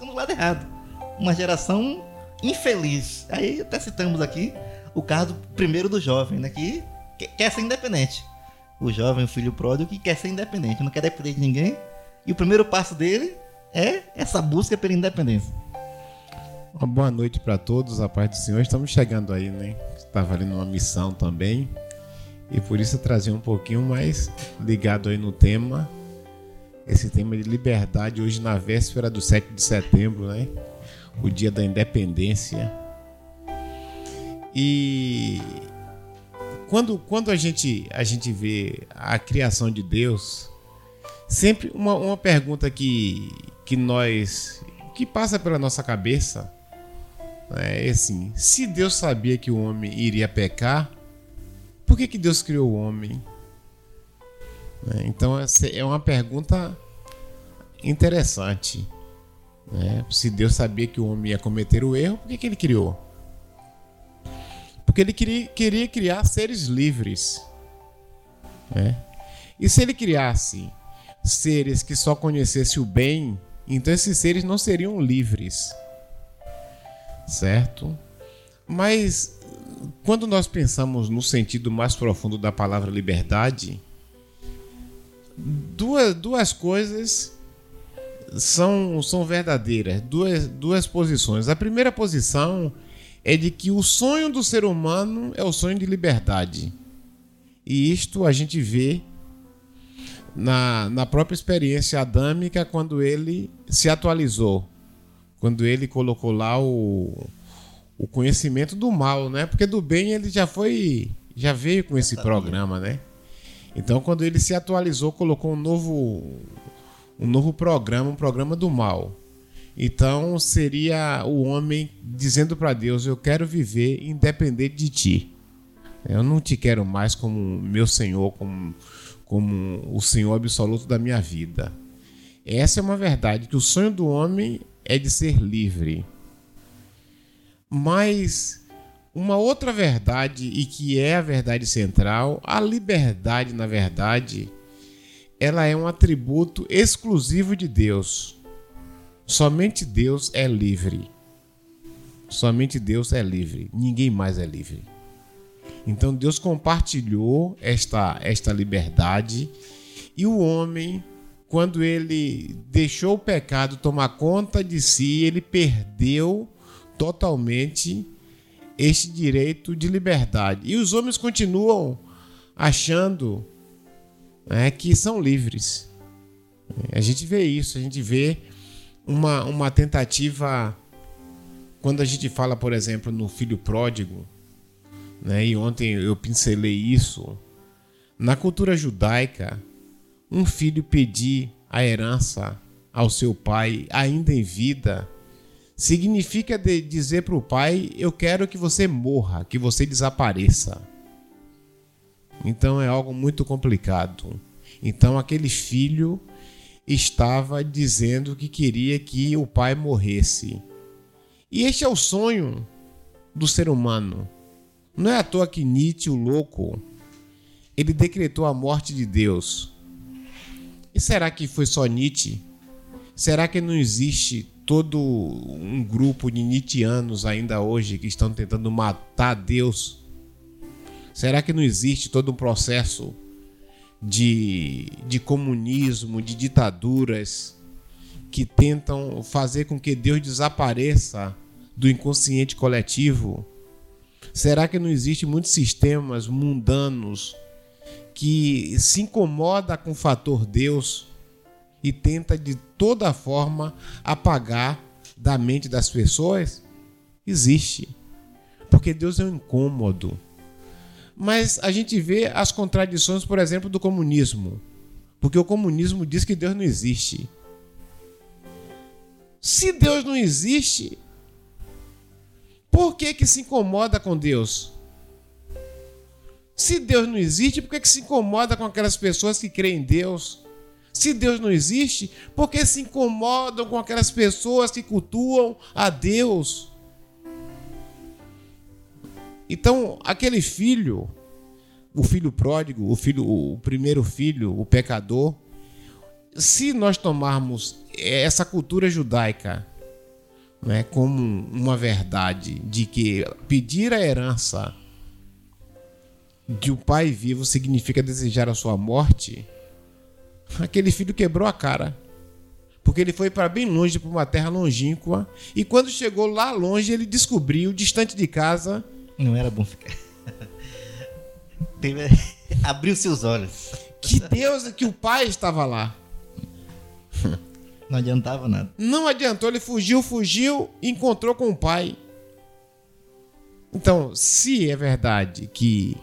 buscando o lado errado. Uma geração infeliz. Aí até citamos aqui o caso primeiro do jovem, né? Que quer ser independente. O jovem, o filho pródigo, que quer ser independente, não quer depender de ninguém. E o primeiro passo dele é essa busca pela independência. Uma boa noite para todos, a paz do Senhor. Estamos chegando aí, né? Estava ali numa missão também. E por isso eu trazia um pouquinho mais ligado aí no tema. Esse tema de liberdade, hoje na véspera do 7 de setembro, né? O dia da independência. E quando, quando a, gente, a gente vê a criação de Deus, sempre uma, uma pergunta que, que nós. que passa pela nossa cabeça é assim: se Deus sabia que o homem iria pecar, por que, que Deus criou o homem? É, então, é uma pergunta interessante. Né? Se Deus sabia que o homem ia cometer o erro, por que, que ele criou? Porque ele queria, queria criar seres livres. Né? E se ele criasse seres que só conhecessem o bem, então esses seres não seriam livres. Certo? Mas quando nós pensamos no sentido mais profundo da palavra liberdade, duas, duas coisas são, são verdadeiras, duas, duas posições. A primeira posição é de que o sonho do ser humano é o sonho de liberdade. E isto a gente vê na, na própria experiência adâmica quando ele se atualizou, quando ele colocou lá o, o conhecimento do mal, né? Porque do bem ele já foi, já veio com esse programa, né? Então quando ele se atualizou, colocou um novo um novo programa, um programa do mal. Então seria o homem dizendo para Deus: Eu quero viver independente de ti. Eu não te quero mais como meu Senhor, como, como o Senhor absoluto da minha vida. Essa é uma verdade, que o sonho do homem é de ser livre. Mas uma outra verdade, e que é a verdade central, a liberdade, na verdade, ela é um atributo exclusivo de Deus. Somente Deus é livre. Somente Deus é livre. Ninguém mais é livre. Então Deus compartilhou esta, esta liberdade e o homem, quando ele deixou o pecado tomar conta de si, ele perdeu totalmente este direito de liberdade. E os homens continuam achando né, que são livres. A gente vê isso, a gente vê uma, uma tentativa. Quando a gente fala, por exemplo, no filho pródigo, né, e ontem eu pincelei isso, na cultura judaica, um filho pedir a herança ao seu pai ainda em vida significa dizer para o pai: Eu quero que você morra, que você desapareça. Então é algo muito complicado. Então aquele filho estava dizendo que queria que o pai morresse. E este é o sonho do ser humano. Não é à toa que Nietzsche, o louco, ele decretou a morte de Deus. E será que foi só Nietzsche? Será que não existe todo um grupo de Nietzscheanos ainda hoje que estão tentando matar Deus? Será que não existe todo um processo de, de comunismo, de ditaduras que tentam fazer com que Deus desapareça do inconsciente coletivo? Será que não existe muitos sistemas mundanos que se incomoda com o fator Deus e tenta de toda forma apagar da mente das pessoas? Existe. Porque Deus é um incômodo. Mas a gente vê as contradições, por exemplo, do comunismo. Porque o comunismo diz que Deus não existe. Se Deus não existe, por que, que se incomoda com Deus? Se Deus não existe, por que, que se incomoda com aquelas pessoas que creem em Deus? Se Deus não existe, por que se incomodam com aquelas pessoas que cultuam a Deus? Então, aquele filho, o filho pródigo, o filho, o primeiro filho, o pecador, se nós tomarmos essa cultura judaica né, como uma verdade de que pedir a herança de um pai vivo significa desejar a sua morte, aquele filho quebrou a cara. Porque ele foi para bem longe, para uma terra longínqua, e quando chegou lá longe, ele descobriu, distante de casa. Não era bom ficar. Abriu seus olhos. Que Deus, que o pai estava lá. Não adiantava nada. Não adiantou, ele fugiu, fugiu e encontrou com o pai. Então, se é verdade que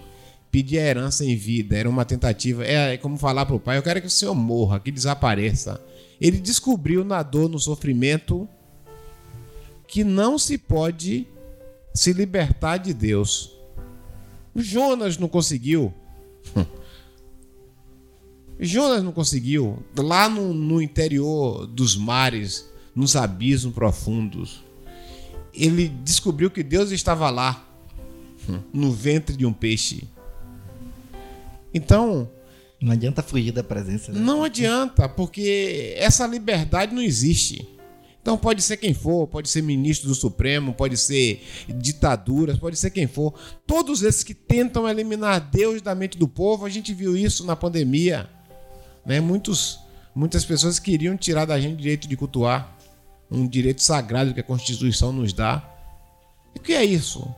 pedir a herança em vida era uma tentativa, é como falar para o pai: eu quero que o senhor morra, que desapareça. Ele descobriu na dor, no sofrimento, que não se pode se libertar de Deus. Jonas não conseguiu. Jonas não conseguiu. Lá no, no interior dos mares, nos abismos profundos, ele descobriu que Deus estava lá, no ventre de um peixe. Então. Não adianta fugir da presença. Né? Não adianta, porque essa liberdade não existe. Então pode ser quem for, pode ser ministro do Supremo, pode ser ditaduras, pode ser quem for. Todos esses que tentam eliminar Deus da mente do povo, a gente viu isso na pandemia. Né? Muitos, muitas pessoas queriam tirar da gente o direito de cultuar, um direito sagrado que a Constituição nos dá. E o que é isso?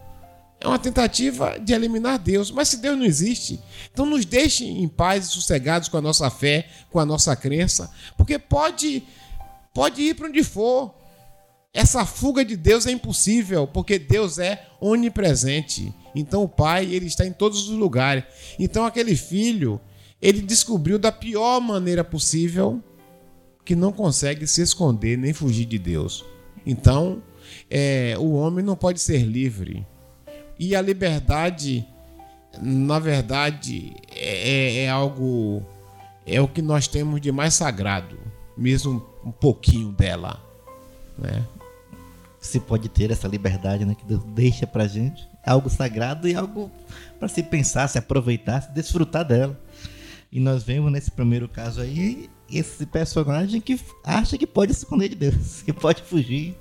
É uma tentativa de eliminar Deus. Mas se Deus não existe, então nos deixe em paz e sossegados com a nossa fé, com a nossa crença, porque pode, pode ir para onde for. Essa fuga de Deus é impossível, porque Deus é onipresente. Então o Pai, ele está em todos os lugares. Então aquele filho, ele descobriu da pior maneira possível que não consegue se esconder nem fugir de Deus. Então, é, o homem não pode ser livre. E a liberdade, na verdade, é, é algo. É o que nós temos de mais sagrado, mesmo um pouquinho dela. Né? Se pode ter essa liberdade né, que Deus deixa pra gente. É algo sagrado e algo para se pensar, se aproveitar, se desfrutar dela. E nós vemos nesse primeiro caso aí esse personagem que acha que pode se esconder de Deus, que pode fugir,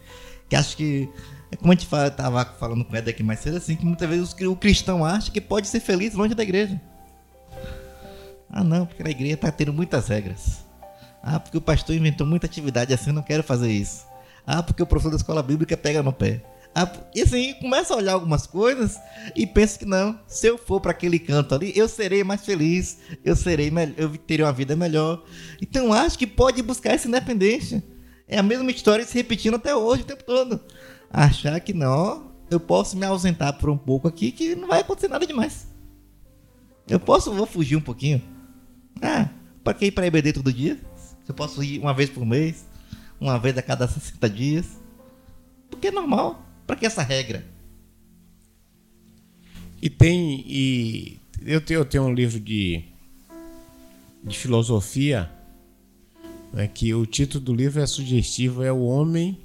que acha que. É como a gente fala, tava falando com o Ed aqui mais cedo, assim, que muitas vezes o cristão acha que pode ser feliz longe da igreja. Ah não, porque a igreja está tendo muitas regras. Ah, porque o pastor inventou muita atividade assim, eu não quero fazer isso. Ah, porque o professor da escola bíblica pega no pé. E assim, começa a olhar algumas coisas e pensa que não, se eu for para aquele canto ali, eu serei mais feliz, eu serei eu terei uma vida melhor. Então acho que pode buscar essa independência. É a mesma história se repetindo até hoje o tempo todo. Achar que não, eu posso me ausentar por um pouco aqui que não vai acontecer nada demais. Eu posso, vou fugir um pouquinho. Ah, para que ir para EBD todo dia? Eu posso ir uma vez por mês, uma vez a cada 60 dias. Porque é normal. Para que essa regra? E tem. E eu, tenho, eu tenho um livro de, de filosofia né, que o título do livro é sugestivo: é O Homem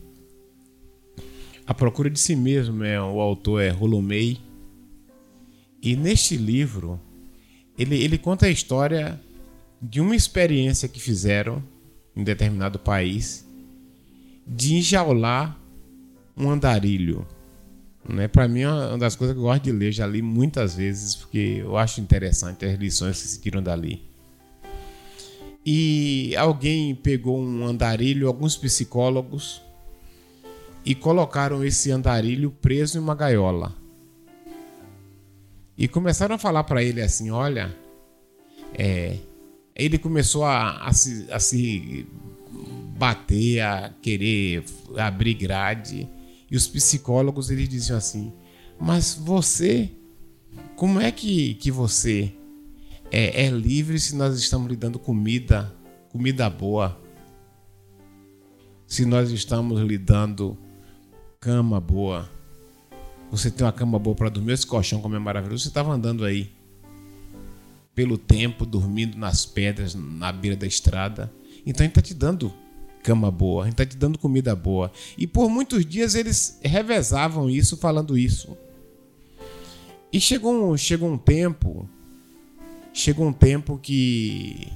à Procura de Si Mesmo. É, o autor é Rolomei. E neste livro, ele, ele conta a história de uma experiência que fizeram em determinado país de enjaular um andarilho. Né? Para mim é uma das coisas que eu gosto de ler, já li muitas vezes, porque eu acho interessante as lições que se tiram dali. E alguém pegou um andarilho, alguns psicólogos, e colocaram esse andarilho preso em uma gaiola. E começaram a falar para ele assim: olha, é, ele começou a, a, se, a se bater, a querer abrir grade. E os psicólogos eles diziam assim: Mas você, como é que, que você é, é livre se nós estamos lhe dando comida, comida boa? Se nós estamos lhe dando cama boa? Você tem uma cama boa para dormir, esse colchão como é maravilhoso. Você estava andando aí pelo tempo, dormindo nas pedras, na beira da estrada. Então gente está te dando cama boa, gente está te dando comida boa. E por muitos dias eles revezavam isso, falando isso. E chegou um, chegou um tempo, chegou um tempo que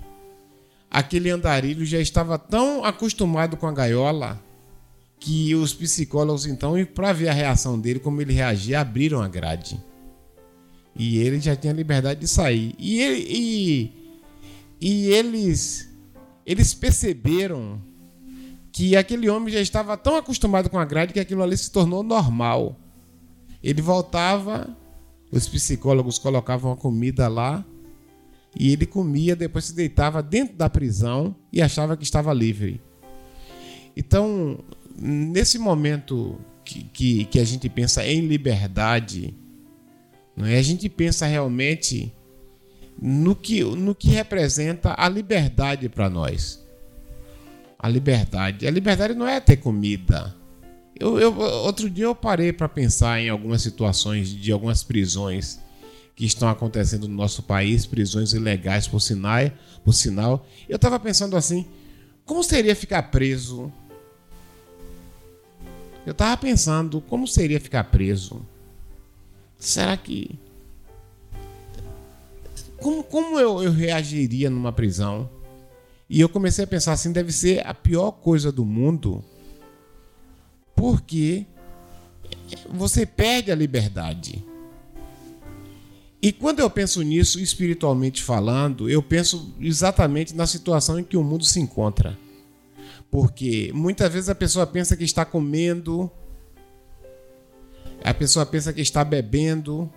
aquele andarilho já estava tão acostumado com a gaiola que os psicólogos, então, para ver a reação dele, como ele reagia, abriram a grade. E ele já tinha liberdade de sair. E, ele, e, e eles, eles perceberam que aquele homem já estava tão acostumado com a grade que aquilo ali se tornou normal. Ele voltava, os psicólogos colocavam a comida lá e ele comia, depois se deitava dentro da prisão e achava que estava livre. Então, nesse momento que, que, que a gente pensa em liberdade, não é? a gente pensa realmente no que, no que representa a liberdade para nós. A liberdade. A liberdade não é ter comida. Eu, eu outro dia eu parei para pensar em algumas situações de algumas prisões que estão acontecendo no nosso país, prisões ilegais por sinal, por sinal. Eu estava pensando assim, como seria ficar preso eu tava pensando como seria ficar preso. Será que. Como, como eu, eu reagiria numa prisão? E eu comecei a pensar assim: deve ser a pior coisa do mundo, porque você perde a liberdade. E quando eu penso nisso, espiritualmente falando, eu penso exatamente na situação em que o mundo se encontra. Porque muitas vezes a pessoa pensa que está comendo, a pessoa pensa que está bebendo,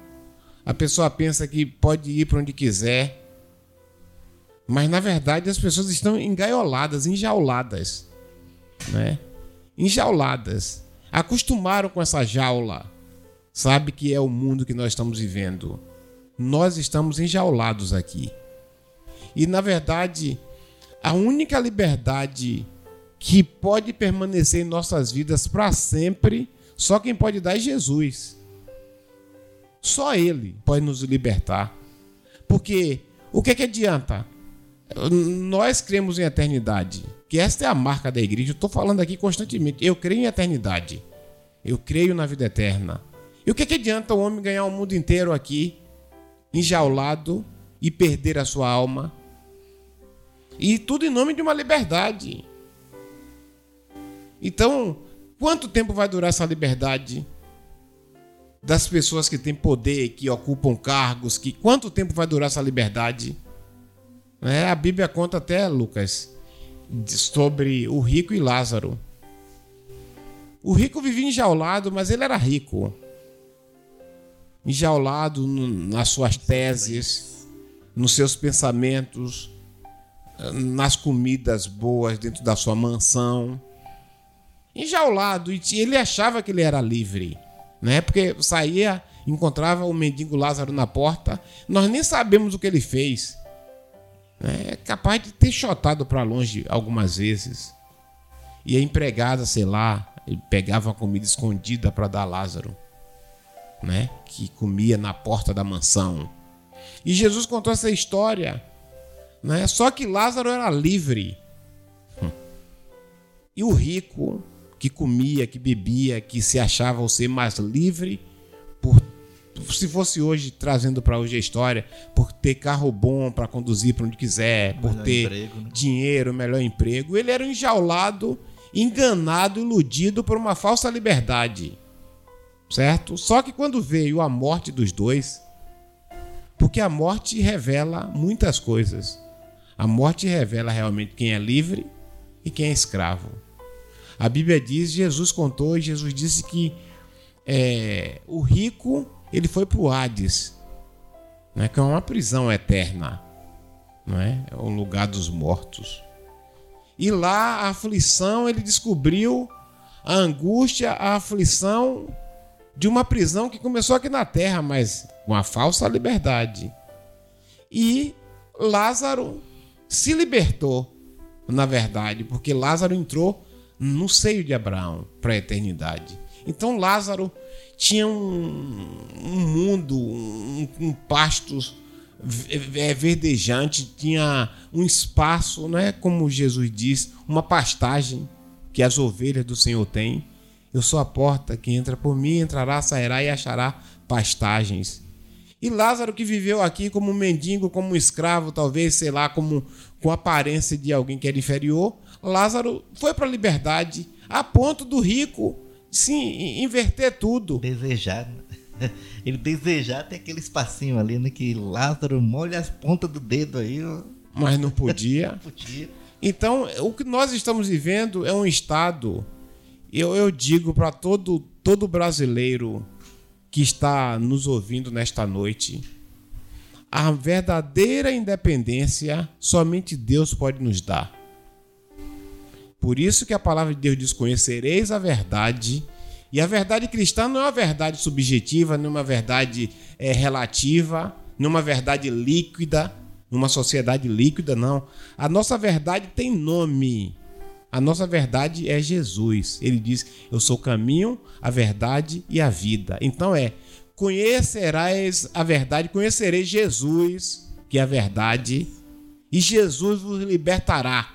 a pessoa pensa que pode ir para onde quiser. Mas na verdade as pessoas estão engaioladas, enjauladas, né? Enjauladas. Acostumaram com essa jaula. Sabe que é o mundo que nós estamos vivendo. Nós estamos enjaulados aqui. E na verdade, a única liberdade que pode permanecer em nossas vidas para sempre, só quem pode dar é Jesus. Só Ele pode nos libertar. Porque o que, é que adianta? Nós cremos em eternidade, que esta é a marca da igreja. Eu estou falando aqui constantemente. Eu creio em eternidade. Eu creio na vida eterna. E o que, é que adianta o homem ganhar o mundo inteiro aqui, enjaulado, e perder a sua alma? E tudo em nome de uma liberdade. Então, quanto tempo vai durar essa liberdade das pessoas que têm poder, que ocupam cargos? Que quanto tempo vai durar essa liberdade? É, a Bíblia conta até Lucas sobre o rico e Lázaro. O rico vivia enjaulado, mas ele era rico. Enjaulado nas suas teses, nos seus pensamentos, nas comidas boas dentro da sua mansão enjaulado e ele achava que ele era livre, né? Porque saía, encontrava o mendigo Lázaro na porta, nós nem sabemos o que ele fez. Né? É capaz de ter chotado para longe algumas vezes. E a empregada, sei lá, pegava a comida escondida para dar a Lázaro, né? Que comia na porta da mansão. E Jesus contou essa história, né? Só que Lázaro era livre. Hum. E o rico que comia, que bebia, que se achava o ser mais livre por se fosse hoje trazendo para hoje a história, por ter carro bom para conduzir para onde quiser, por melhor ter emprego, né? dinheiro, melhor emprego, ele era enjaulado, enganado, iludido por uma falsa liberdade. Certo? Só que quando veio a morte dos dois, porque a morte revela muitas coisas. A morte revela realmente quem é livre e quem é escravo. A Bíblia diz, Jesus contou e Jesus disse que é, o rico ele foi para o Hades, né, que é uma prisão eterna, não é? é o lugar dos mortos. E lá a aflição ele descobriu a angústia, a aflição de uma prisão que começou aqui na terra, mas com a falsa liberdade. E Lázaro se libertou, na verdade, porque Lázaro entrou no seio de Abraão para a eternidade. Então Lázaro tinha um, um mundo, um, um pasto verdejante, tinha um espaço, não é como Jesus diz, uma pastagem que as ovelhas do Senhor têm. Eu sou a porta que entra por mim, entrará, sairá e achará pastagens. E Lázaro que viveu aqui como mendigo, como escravo, talvez, sei lá, como com aparência de alguém que era inferior, Lázaro foi para a liberdade, a ponto do rico sim inverter tudo. Desejar. né? Ele desejar ter aquele espacinho ali, né? Que Lázaro molha as pontas do dedo aí, ó. Mas não podia. Podia. Então, o que nós estamos vivendo é um estado. Eu, eu digo para todo, todo brasileiro que está nos ouvindo nesta noite: a verdadeira independência somente Deus pode nos dar. Por isso que a palavra de Deus diz: Conhecereis a verdade. E a verdade cristã não é uma verdade subjetiva, não é uma verdade é, relativa, não é uma verdade líquida, numa sociedade líquida, não. A nossa verdade tem nome. A nossa verdade é Jesus. Ele diz: Eu sou o caminho, a verdade e a vida. Então é: conhecerás a verdade, conhecereis Jesus, que é a verdade, e Jesus vos libertará.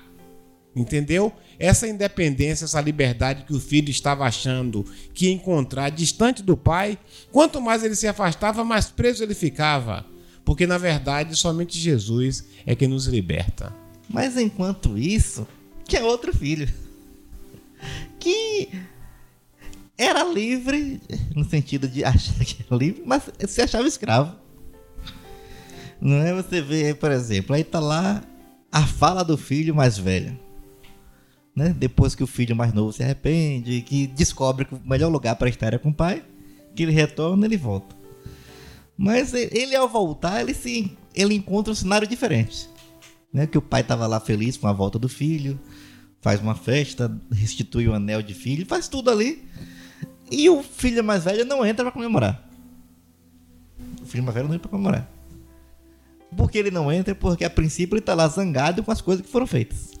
Entendeu? Essa independência, essa liberdade que o filho estava achando que encontrar distante do pai, quanto mais ele se afastava, mais preso ele ficava. Porque na verdade somente Jesus é quem nos liberta. Mas enquanto isso, tinha outro filho. Que era livre, no sentido de achar que era livre, mas se achava escravo. Não é? Você vê, por exemplo, aí tá lá a fala do filho mais velho. Né? Depois que o filho mais novo se arrepende, que descobre que o melhor lugar para estar é com o pai, que ele retorna, ele volta. Mas ele ao voltar, ele se ele encontra um cenário diferente. Né? Que o pai estava lá feliz com a volta do filho, faz uma festa, restitui o anel de filho, faz tudo ali. E o filho mais velho não entra para comemorar. O filho mais velho não entra para comemorar. Por que ele não entra? Porque a princípio ele tá lá zangado com as coisas que foram feitas.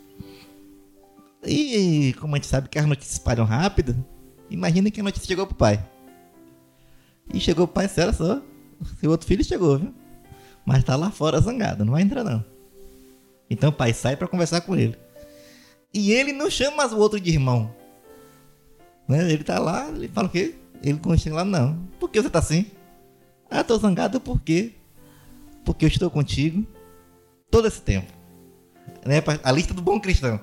E como a gente sabe que as notícias espalham rápido, imagina que a notícia chegou pro pai. E chegou pro pai, sério só. Seu outro filho chegou, viu? Mas tá lá fora zangado, não vai entrar não. Então o pai sai para conversar com ele. E ele não chama o outro de irmão. Né? Ele tá lá, ele fala o quê? Ele chega lá, não. Por que você tá assim? Ah, tô zangado por quê? Porque eu estou contigo todo esse tempo. Né? A lista do bom cristão.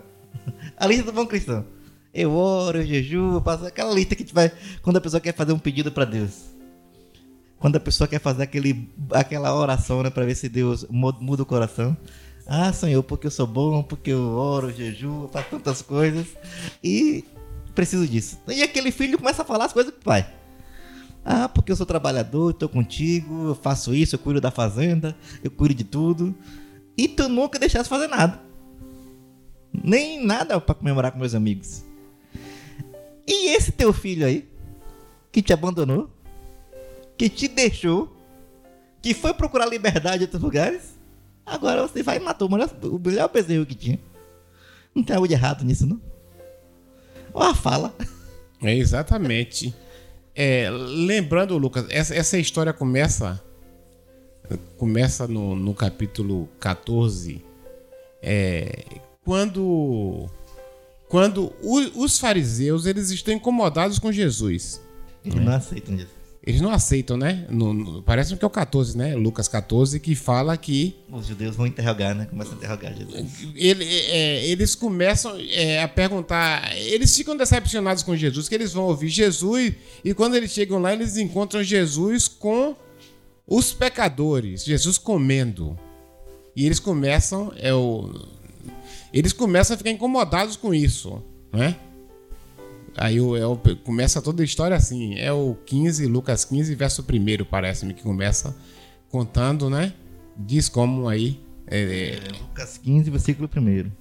A lista do bom cristão. Eu oro, eu jejuo, eu faço aquela lista que a gente vai quando a pessoa quer fazer um pedido para Deus. Quando a pessoa quer fazer aquele, aquela oração, né, para ver se Deus muda o coração. Ah, Senhor, porque eu sou bom, porque eu oro, eu jejuo, eu faço tantas coisas e preciso disso. E aquele filho começa a falar as coisas pro pai. Ah, porque eu sou trabalhador, estou contigo, eu faço isso, eu cuido da fazenda, eu cuido de tudo. E tu nunca deixasse fazer nada. Nem nada para comemorar com meus amigos. E esse teu filho aí, que te abandonou, que te deixou, que foi procurar liberdade em outros lugares, agora você vai e matou o melhor, o melhor bezerro que tinha. Não tem algo de errado nisso, não? Olha a fala. É exatamente. É, lembrando, Lucas, essa, essa história começa começa no, no capítulo 14, é, quando quando o, os fariseus eles estão incomodados com Jesus. Eles não aceitam Jesus. Eles não aceitam, né? No, no, parece que é o 14, né? Lucas 14, que fala que. Os judeus vão interrogar, né? Começam a interrogar Jesus. Ele, é, eles começam é, a perguntar. Eles ficam decepcionados com Jesus, que eles vão ouvir Jesus, e quando eles chegam lá, eles encontram Jesus com os pecadores. Jesus comendo. E eles começam. É o, eles começam a ficar incomodados com isso, né? Aí é o, começa toda a história assim. É o 15, Lucas 15, verso 1, parece-me, que começa contando, né? Diz como aí. É, é... Lucas 15, versículo 1.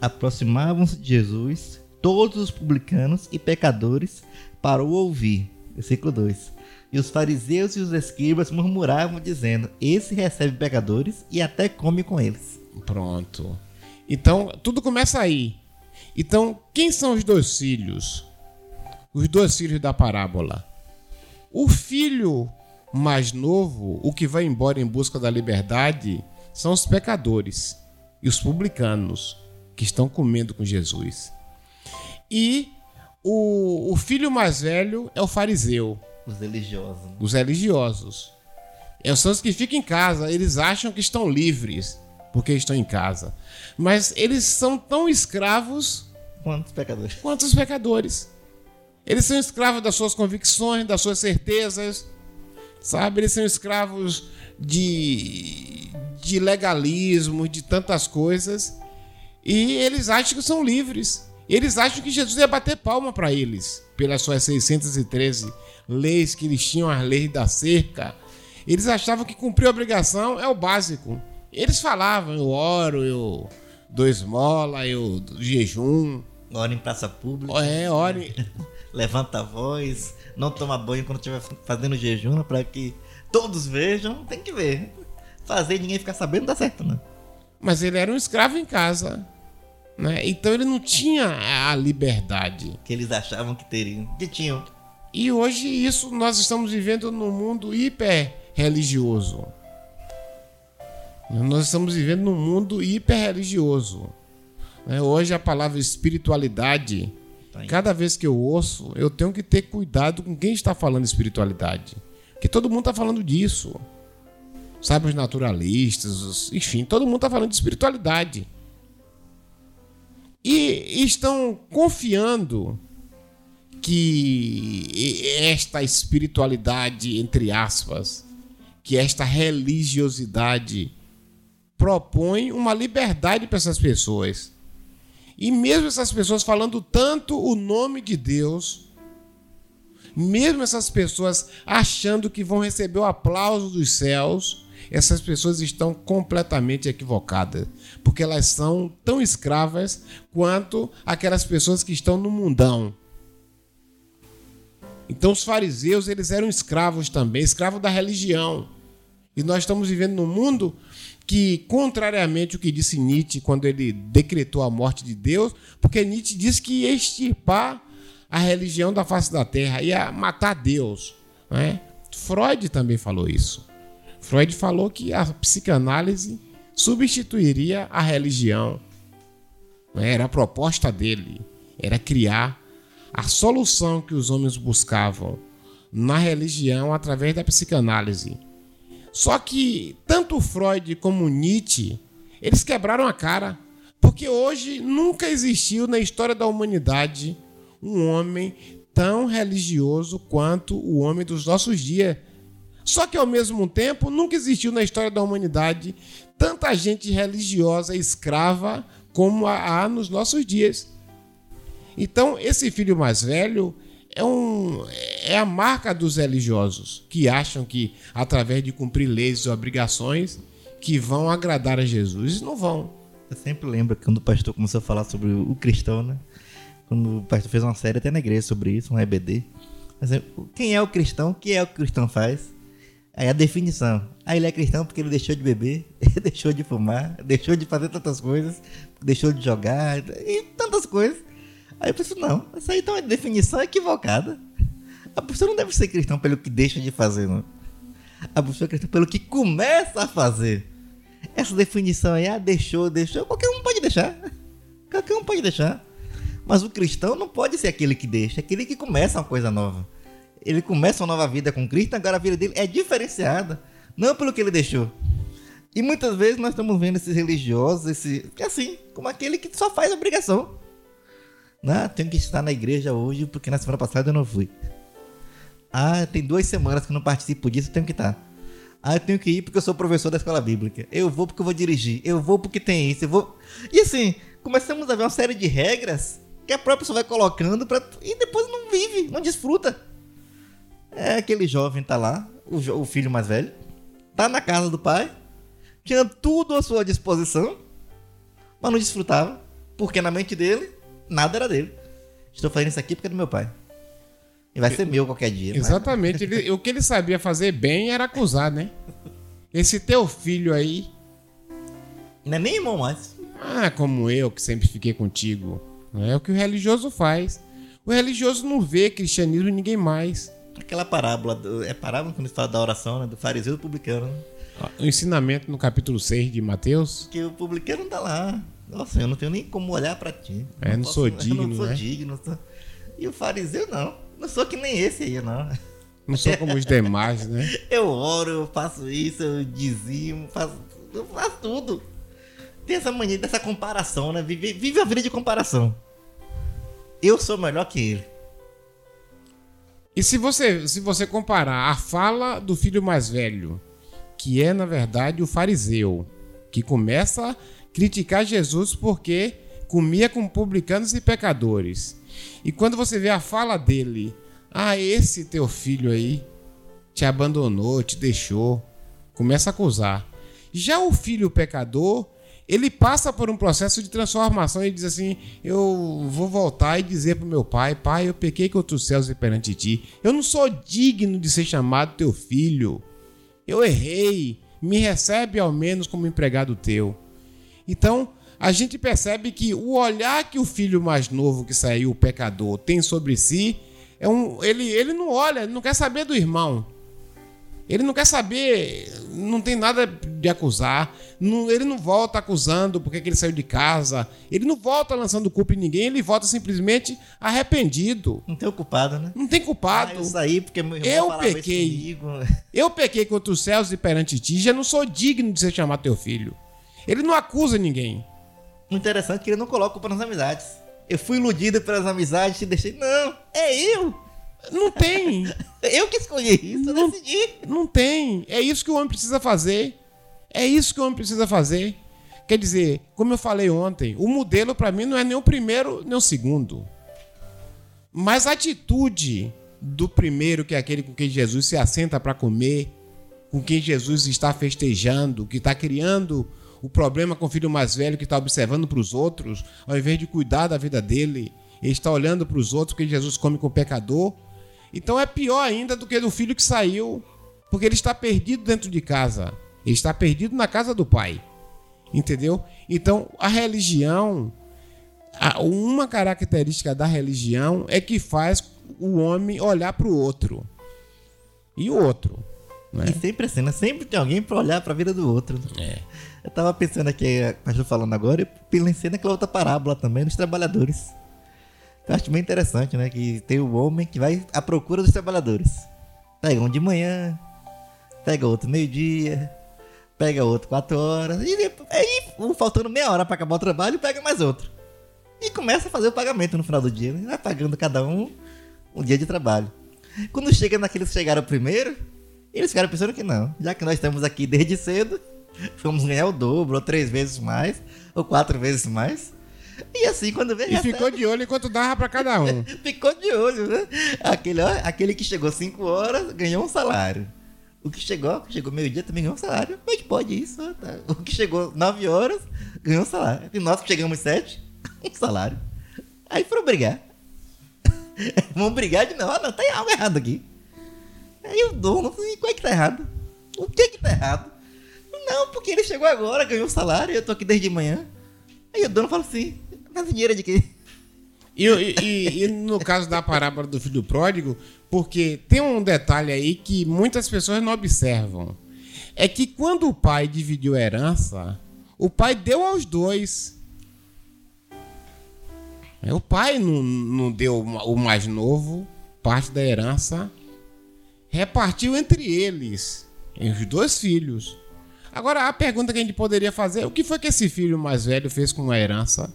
Aproximavam-se de Jesus todos os publicanos e pecadores para o ouvir. Versículo 2. E os fariseus e os escribas murmuravam, dizendo: Esse recebe pecadores e até come com eles. Pronto. Então, tudo começa aí. Então, quem são os dois filhos? Os dois filhos da parábola. O filho mais novo, o que vai embora em busca da liberdade, são os pecadores e os publicanos que estão comendo com Jesus. E o, o filho mais velho é o fariseu. Os religiosos. Os religiosos. É, são os que ficam em casa, eles acham que estão livres. Porque estão em casa. Mas eles são tão escravos Quantos pecadores? quanto os pecadores. Eles são escravos das suas convicções, das suas certezas, sabe? Eles são escravos de, de legalismo, de tantas coisas. E eles acham que são livres. Eles acham que Jesus ia bater palma para eles, pelas suas 613 leis que eles tinham, as leis da cerca. Eles achavam que cumprir a obrigação é o básico. Eles falavam, eu oro, eu dou esmola, eu jejum. Ora em praça pública. É, ore. Levanta a voz. Não toma banho quando estiver fazendo jejum para que todos vejam. Tem que ver. Fazer e ninguém ficar sabendo não dá certo, não. Mas ele era um escravo em casa. Né? Então ele não tinha a liberdade. Que eles achavam que teriam. Que tinham. E hoje isso nós estamos vivendo num mundo hiper religioso. Nós estamos vivendo num mundo hiper religioso. Né? Hoje a palavra espiritualidade, Tá cada vez que eu ouço, eu tenho que ter cuidado com quem está falando espiritualidade. Porque todo mundo está falando disso. Sabe, os naturalistas, os- enfim, todo mundo está falando de espiritualidade. E estão confiando que esta espiritualidade, entre aspas, que esta religiosidade propõe uma liberdade para essas pessoas. E mesmo essas pessoas falando tanto o nome de Deus, mesmo essas pessoas achando que vão receber o aplauso dos céus, essas pessoas estão completamente equivocadas, porque elas são tão escravas quanto aquelas pessoas que estão no mundão. Então os fariseus, eles eram escravos também, escravos da religião. E nós estamos vivendo num mundo que, contrariamente ao que disse Nietzsche quando ele decretou a morte de Deus, porque Nietzsche disse que ia extirpar a religião da face da terra, ia matar Deus. Né? Freud também falou isso. Freud falou que a psicanálise substituiria a religião. Né? Era a proposta dele, era criar a solução que os homens buscavam na religião através da psicanálise. Só que tanto Freud como Nietzsche, eles quebraram a cara, porque hoje nunca existiu na história da humanidade um homem tão religioso quanto o homem dos nossos dias. Só que ao mesmo tempo nunca existiu na história da humanidade tanta gente religiosa escrava como há nos nossos dias. Então, esse filho mais velho é, um, é a marca dos religiosos que acham que, através de cumprir leis e obrigações, que vão agradar a Jesus. Não vão. Eu sempre lembro quando o pastor começou a falar sobre o cristão, né? Quando o pastor fez uma série até na igreja sobre isso, um EBD. É, quem é o cristão? O que é o que o cristão faz? Aí a definição. Ah, ele é cristão porque ele deixou de beber, deixou de fumar, deixou de fazer tantas coisas, deixou de jogar e tantas coisas. Aí eu penso, não, essa aí então é definição equivocada. A pessoa não deve ser cristão pelo que deixa de fazer, não. A pessoa é cristã pelo que começa a fazer. Essa definição aí, ah, deixou, deixou, qualquer um pode deixar. Qualquer um pode deixar. Mas o cristão não pode ser aquele que deixa, é aquele que começa uma coisa nova. Ele começa uma nova vida com Cristo, agora a vida dele é diferenciada. Não pelo que ele deixou. E muitas vezes nós estamos vendo esses religiosos, esse, assim, como aquele que só faz obrigação. Não, tenho que estar na igreja hoje porque na semana passada eu não fui. Ah, tem duas semanas que eu não participo disso, tenho que estar. Ah, eu tenho que ir porque eu sou professor da escola bíblica. Eu vou porque eu vou dirigir. Eu vou porque tem isso. Eu vou. E assim, começamos a ver uma série de regras que a própria pessoa vai colocando pra... e depois não vive, não desfruta. É aquele jovem tá lá, o, jo- o filho mais velho, tá na casa do pai, tinha tudo à sua disposição, mas não desfrutava, porque na mente dele, nada era dele. Estou fazendo isso aqui porque é do meu pai. E vai ser meu qualquer dia. mas- Exatamente. Ele- o que ele sabia fazer bem era acusar, né? Esse teu filho aí, Não é nem irmão mais. ah, como eu que sempre fiquei contigo. Não é o que o religioso faz. O religioso não vê cristianismo em ninguém mais. Aquela parábola, do- é parábola quando se fala da oração, né? Do fariseu e do publicano, né? O ensinamento no capítulo 6 de Mateus. Que o publicano tá lá. Nossa, eu não tenho nem como olhar pra ti. É, não sou eu digno, não sou né? digno. sou- E o fariseu, não. Não sou que nem esse aí, não. Não sou como os demais, né? Eu oro, eu faço isso, eu dizimo, faço, eu faço tudo. tem essa mania dessa comparação, né? Vive, vive a vida de comparação. Eu sou melhor que ele. E se você, se você comparar a fala do filho mais velho, que é na verdade o fariseu, que começa criticar Jesus porque comia com publicanos e pecadores. E quando você vê a fala dele, ah, esse teu filho aí te abandonou, te deixou, começa a acusar. Já o filho pecador, ele passa por um processo de transformação e diz assim: Eu vou voltar e dizer para meu pai: Pai, eu pequei contra os céus e perante ti. Eu não sou digno de ser chamado teu filho. Eu errei. Me recebe ao menos como empregado teu. Então, a gente percebe que o olhar que o filho mais novo que saiu, o pecador, tem sobre si, é um, ele, ele não olha, ele não quer saber do irmão. Ele não quer saber, não tem nada de acusar. Não, ele não volta acusando porque ele saiu de casa. Ele não volta lançando culpa em ninguém. Ele volta simplesmente arrependido. Não tem culpado, né? Não tem culpado. Ah, eu saí porque meu irmão eu pequei. Eu pequei contra os céus e perante ti. Já não sou digno de ser chamado teu filho. Ele não acusa ninguém. Interessante que ele não coloca culpa nas amizades. Eu fui iludido pelas amizades e deixei. Não, é eu. Não tem. eu que escolhi isso, não, eu decidi. Não tem. É isso que o homem precisa fazer. É isso que o homem precisa fazer. Quer dizer, como eu falei ontem, o modelo para mim não é nem o primeiro nem o segundo. Mas a atitude do primeiro, que é aquele com quem Jesus se assenta para comer, com quem Jesus está festejando, que está criando o problema com o filho mais velho, que está observando para os outros, ao invés de cuidar da vida dele, ele está olhando para os outros, porque Jesus come com o pecador então é pior ainda do que do filho que saiu, porque ele está perdido dentro de casa. Ele está perdido na casa do pai. Entendeu? Então a religião, uma característica da religião é que faz o homem olhar para o outro. E o outro. Né? E sempre assim, né? Sempre tem alguém para olhar para a vida do outro. É. Eu tava pensando aqui, a gente falando agora, e pensei naquela outra parábola também dos trabalhadores. Eu acho bem interessante, né? Que tem o homem que vai à procura dos trabalhadores. Pega um de manhã, pega outro meio-dia, pega outro quatro horas, e aí, faltando meia hora para acabar o trabalho, pega mais outro. E começa a fazer o pagamento no final do dia, né? Vai pagando cada um um dia de trabalho. Quando chega naqueles que chegaram primeiro, eles ficaram pensando que não. Já que nós estamos aqui desde cedo, vamos ganhar o dobro, ou três vezes mais, ou quatro vezes mais. E assim, quando vê. E recebe... ficou de olho enquanto dava pra cada um. ficou de olho, né? Aquele, ó, aquele que chegou 5 horas ganhou um salário. O que chegou, chegou meio-dia também ganhou um salário. Como é que pode isso? Tá? O que chegou 9 horas ganhou um salário. E nós que chegamos 7, um salário. Aí foram brigar. Vamos brigar de não, ah, não, tem algo errado aqui. Aí o dono, qual é que tá errado? O que que tá errado? Não, porque ele chegou agora, ganhou um salário, eu tô aqui desde manhã. Aí o dono fala assim, mas dinheiro de quê? E, e, e, no caso da parábola do filho pródigo, porque tem um detalhe aí que muitas pessoas não observam. É que quando o pai dividiu a herança, o pai deu aos dois. É, o pai não, não deu o mais novo, parte da herança, repartiu entre eles, os dois filhos. Agora a pergunta que a gente poderia fazer: o que foi que esse filho mais velho fez com a herança?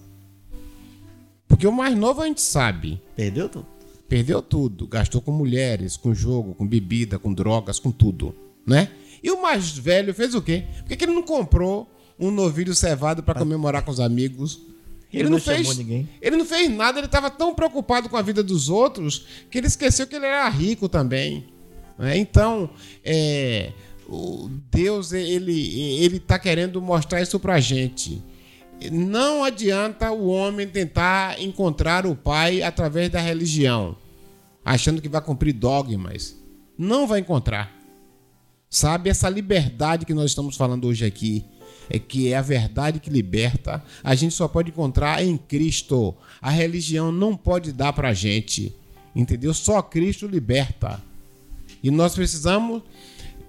Porque o mais novo a gente sabe. Perdeu tudo. Perdeu tudo. Gastou com mulheres, com jogo, com bebida, com drogas, com tudo. Né? E o mais velho fez o quê? Por que, que ele não comprou um novilho cevado para comemorar com os amigos? Ele, ele não, não fez. Ninguém. Ele não fez nada, ele estava tão preocupado com a vida dos outros que ele esqueceu que ele era rico também. Né? Então, é, o Deus ele ele está querendo mostrar isso para gente não adianta o homem tentar encontrar o pai através da religião, achando que vai cumprir dogmas. Não vai encontrar. Sabe, essa liberdade que nós estamos falando hoje aqui, é que é a verdade que liberta, a gente só pode encontrar em Cristo. A religião não pode dar pra gente, entendeu? Só Cristo liberta. E nós precisamos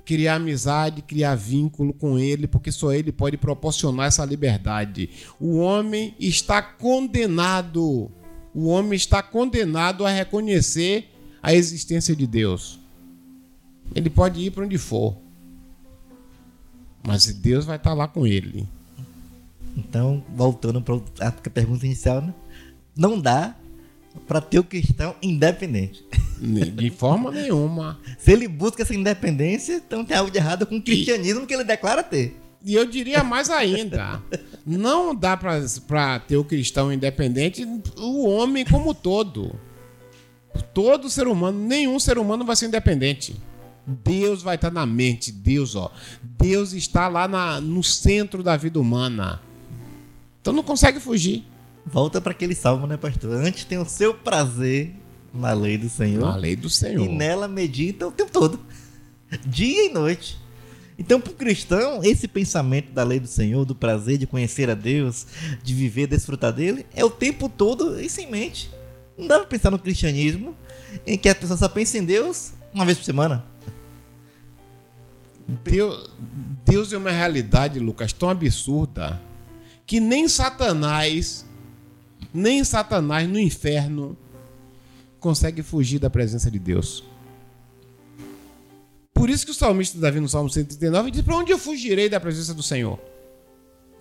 criar amizade, criar vínculo com ele, porque só ele pode proporcionar essa liberdade. O homem está condenado. O homem está condenado a reconhecer a existência de Deus. Ele pode ir para onde for, mas Deus vai estar lá com ele. Então, voltando para a pergunta inicial, né? não dá para ter o cristão independente. De forma nenhuma. Se ele busca essa independência, então tem algo de errado com o cristianismo que ele declara ter. E eu diria mais ainda: não dá para ter o cristão independente o homem como todo. Todo ser humano, nenhum ser humano vai ser independente. Deus vai estar na mente, Deus, ó. Deus está lá na, no centro da vida humana. Então não consegue fugir. Volta para aquele salmo, né, pastor? Antes tem o seu prazer na lei do Senhor. Na lei do Senhor. E nela medita o tempo todo. Dia e noite. Então, para o cristão, esse pensamento da lei do Senhor, do prazer de conhecer a Deus, de viver, desfrutar dele, é o tempo todo isso em mente. Não dá para pensar no cristianismo em que a pessoa só pensa em Deus uma vez por semana. Deus, Deus é uma realidade, Lucas, tão absurda que nem Satanás, nem Satanás no inferno consegue fugir da presença de Deus. Por isso que o salmista Davi no Salmo 139 diz: Para onde eu fugirei da presença do Senhor?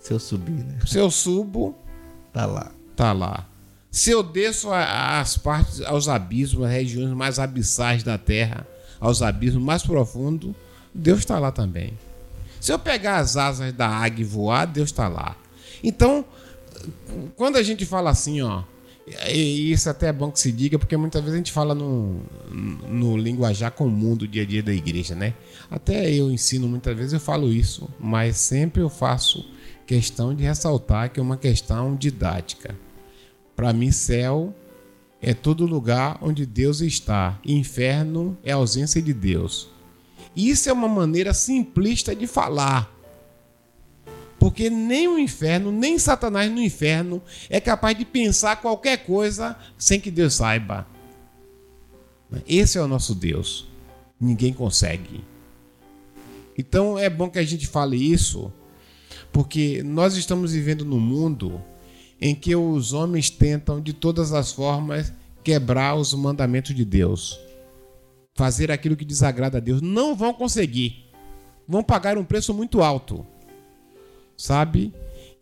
Se eu subir, né? Se eu subo, tá lá. Tá lá. Se eu desço às partes, aos abismos, às regiões mais abissais da terra, aos abismos mais profundos, Deus está lá também. Se eu pegar as asas da águia e voar, Deus está lá. Então, quando a gente fala assim, ó, e isso até é bom que se diga, porque muitas vezes a gente fala no, no linguajar comum do dia a dia da igreja, né? Até eu ensino muitas vezes, eu falo isso, mas sempre eu faço questão de ressaltar que é uma questão didática. Para mim, céu é todo lugar onde Deus está, inferno é ausência de Deus. Isso é uma maneira simplista de falar. Porque nem o inferno, nem Satanás no inferno é capaz de pensar qualquer coisa sem que Deus saiba. Esse é o nosso Deus. Ninguém consegue. Então é bom que a gente fale isso, porque nós estamos vivendo num mundo em que os homens tentam de todas as formas quebrar os mandamentos de Deus, fazer aquilo que desagrada a Deus. Não vão conseguir. Vão pagar um preço muito alto sabe?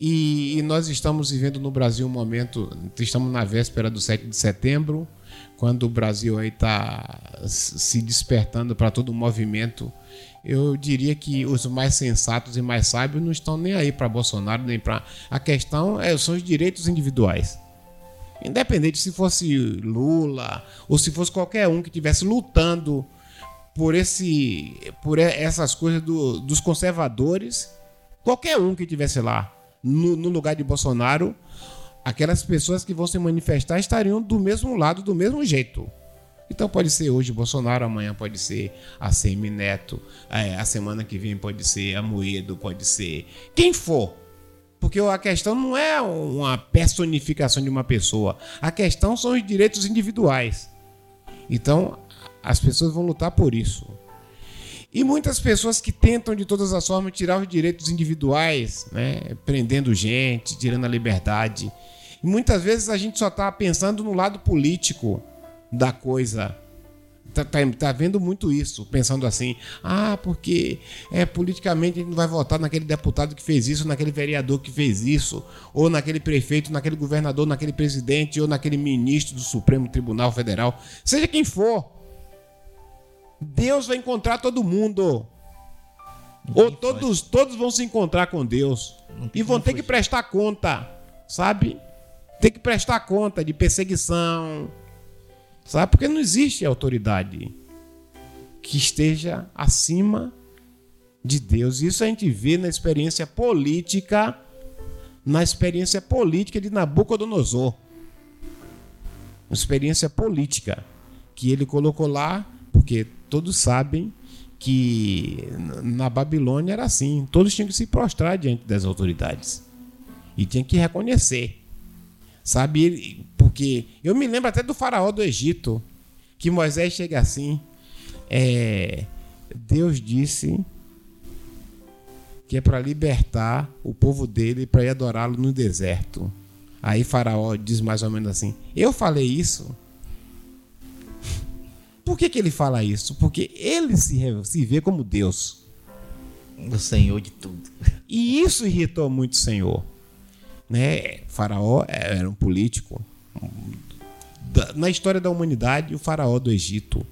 E, e, nós estamos vivendo no Brasil um momento, estamos na véspera do 7 de setembro, quando o Brasil aí está se despertando para todo o movimento. Eu diria que os mais sensatos e mais sábios não estão nem aí para Bolsonaro, nem para. A questão é, são os direitos individuais. Independente se fosse Lula ou se fosse qualquer um que estivesse lutando por esse por essas coisas do, dos conservadores Qualquer um que estivesse lá no, no lugar de Bolsonaro, aquelas pessoas que vão se manifestar estariam do mesmo lado, do mesmo jeito. Então pode ser hoje Bolsonaro, amanhã pode ser a Semi Neto, é, a semana que vem pode ser a Moedo, pode ser quem for. Porque a questão não é uma personificação de uma pessoa, a questão são os direitos individuais. Então as pessoas vão lutar por isso. E muitas pessoas que tentam de todas as formas tirar os direitos individuais, né? prendendo gente, tirando a liberdade. E muitas vezes a gente só está pensando no lado político da coisa. Tá, tá, tá, vendo muito isso, pensando assim, ah, porque é politicamente a gente não vai votar naquele deputado que fez isso, naquele vereador que fez isso, ou naquele prefeito, naquele governador, naquele presidente, ou naquele ministro do Supremo Tribunal Federal, seja quem for. Deus vai encontrar todo mundo. Ou todos, todos vão se encontrar com Deus. E vão ter que prestar conta, sabe? Tem que prestar conta de perseguição, sabe? Porque não existe autoridade que esteja acima de Deus. Isso a gente vê na experiência política, na experiência política de Nabucodonosor. Uma experiência política que ele colocou lá, porque todos sabem que na Babilônia era assim, todos tinham que se prostrar diante das autoridades e tinham que reconhecer. Sabe, porque eu me lembro até do faraó do Egito, que Moisés chega assim, é, Deus disse que é para libertar o povo dele para ir adorá-lo no deserto. Aí Faraó diz mais ou menos assim: Eu falei isso por que, que ele fala isso? Porque ele se, se vê como Deus. O Senhor de tudo. E isso irritou muito o Senhor. Né? Faraó era um político. Na história da humanidade, o faraó do Egito.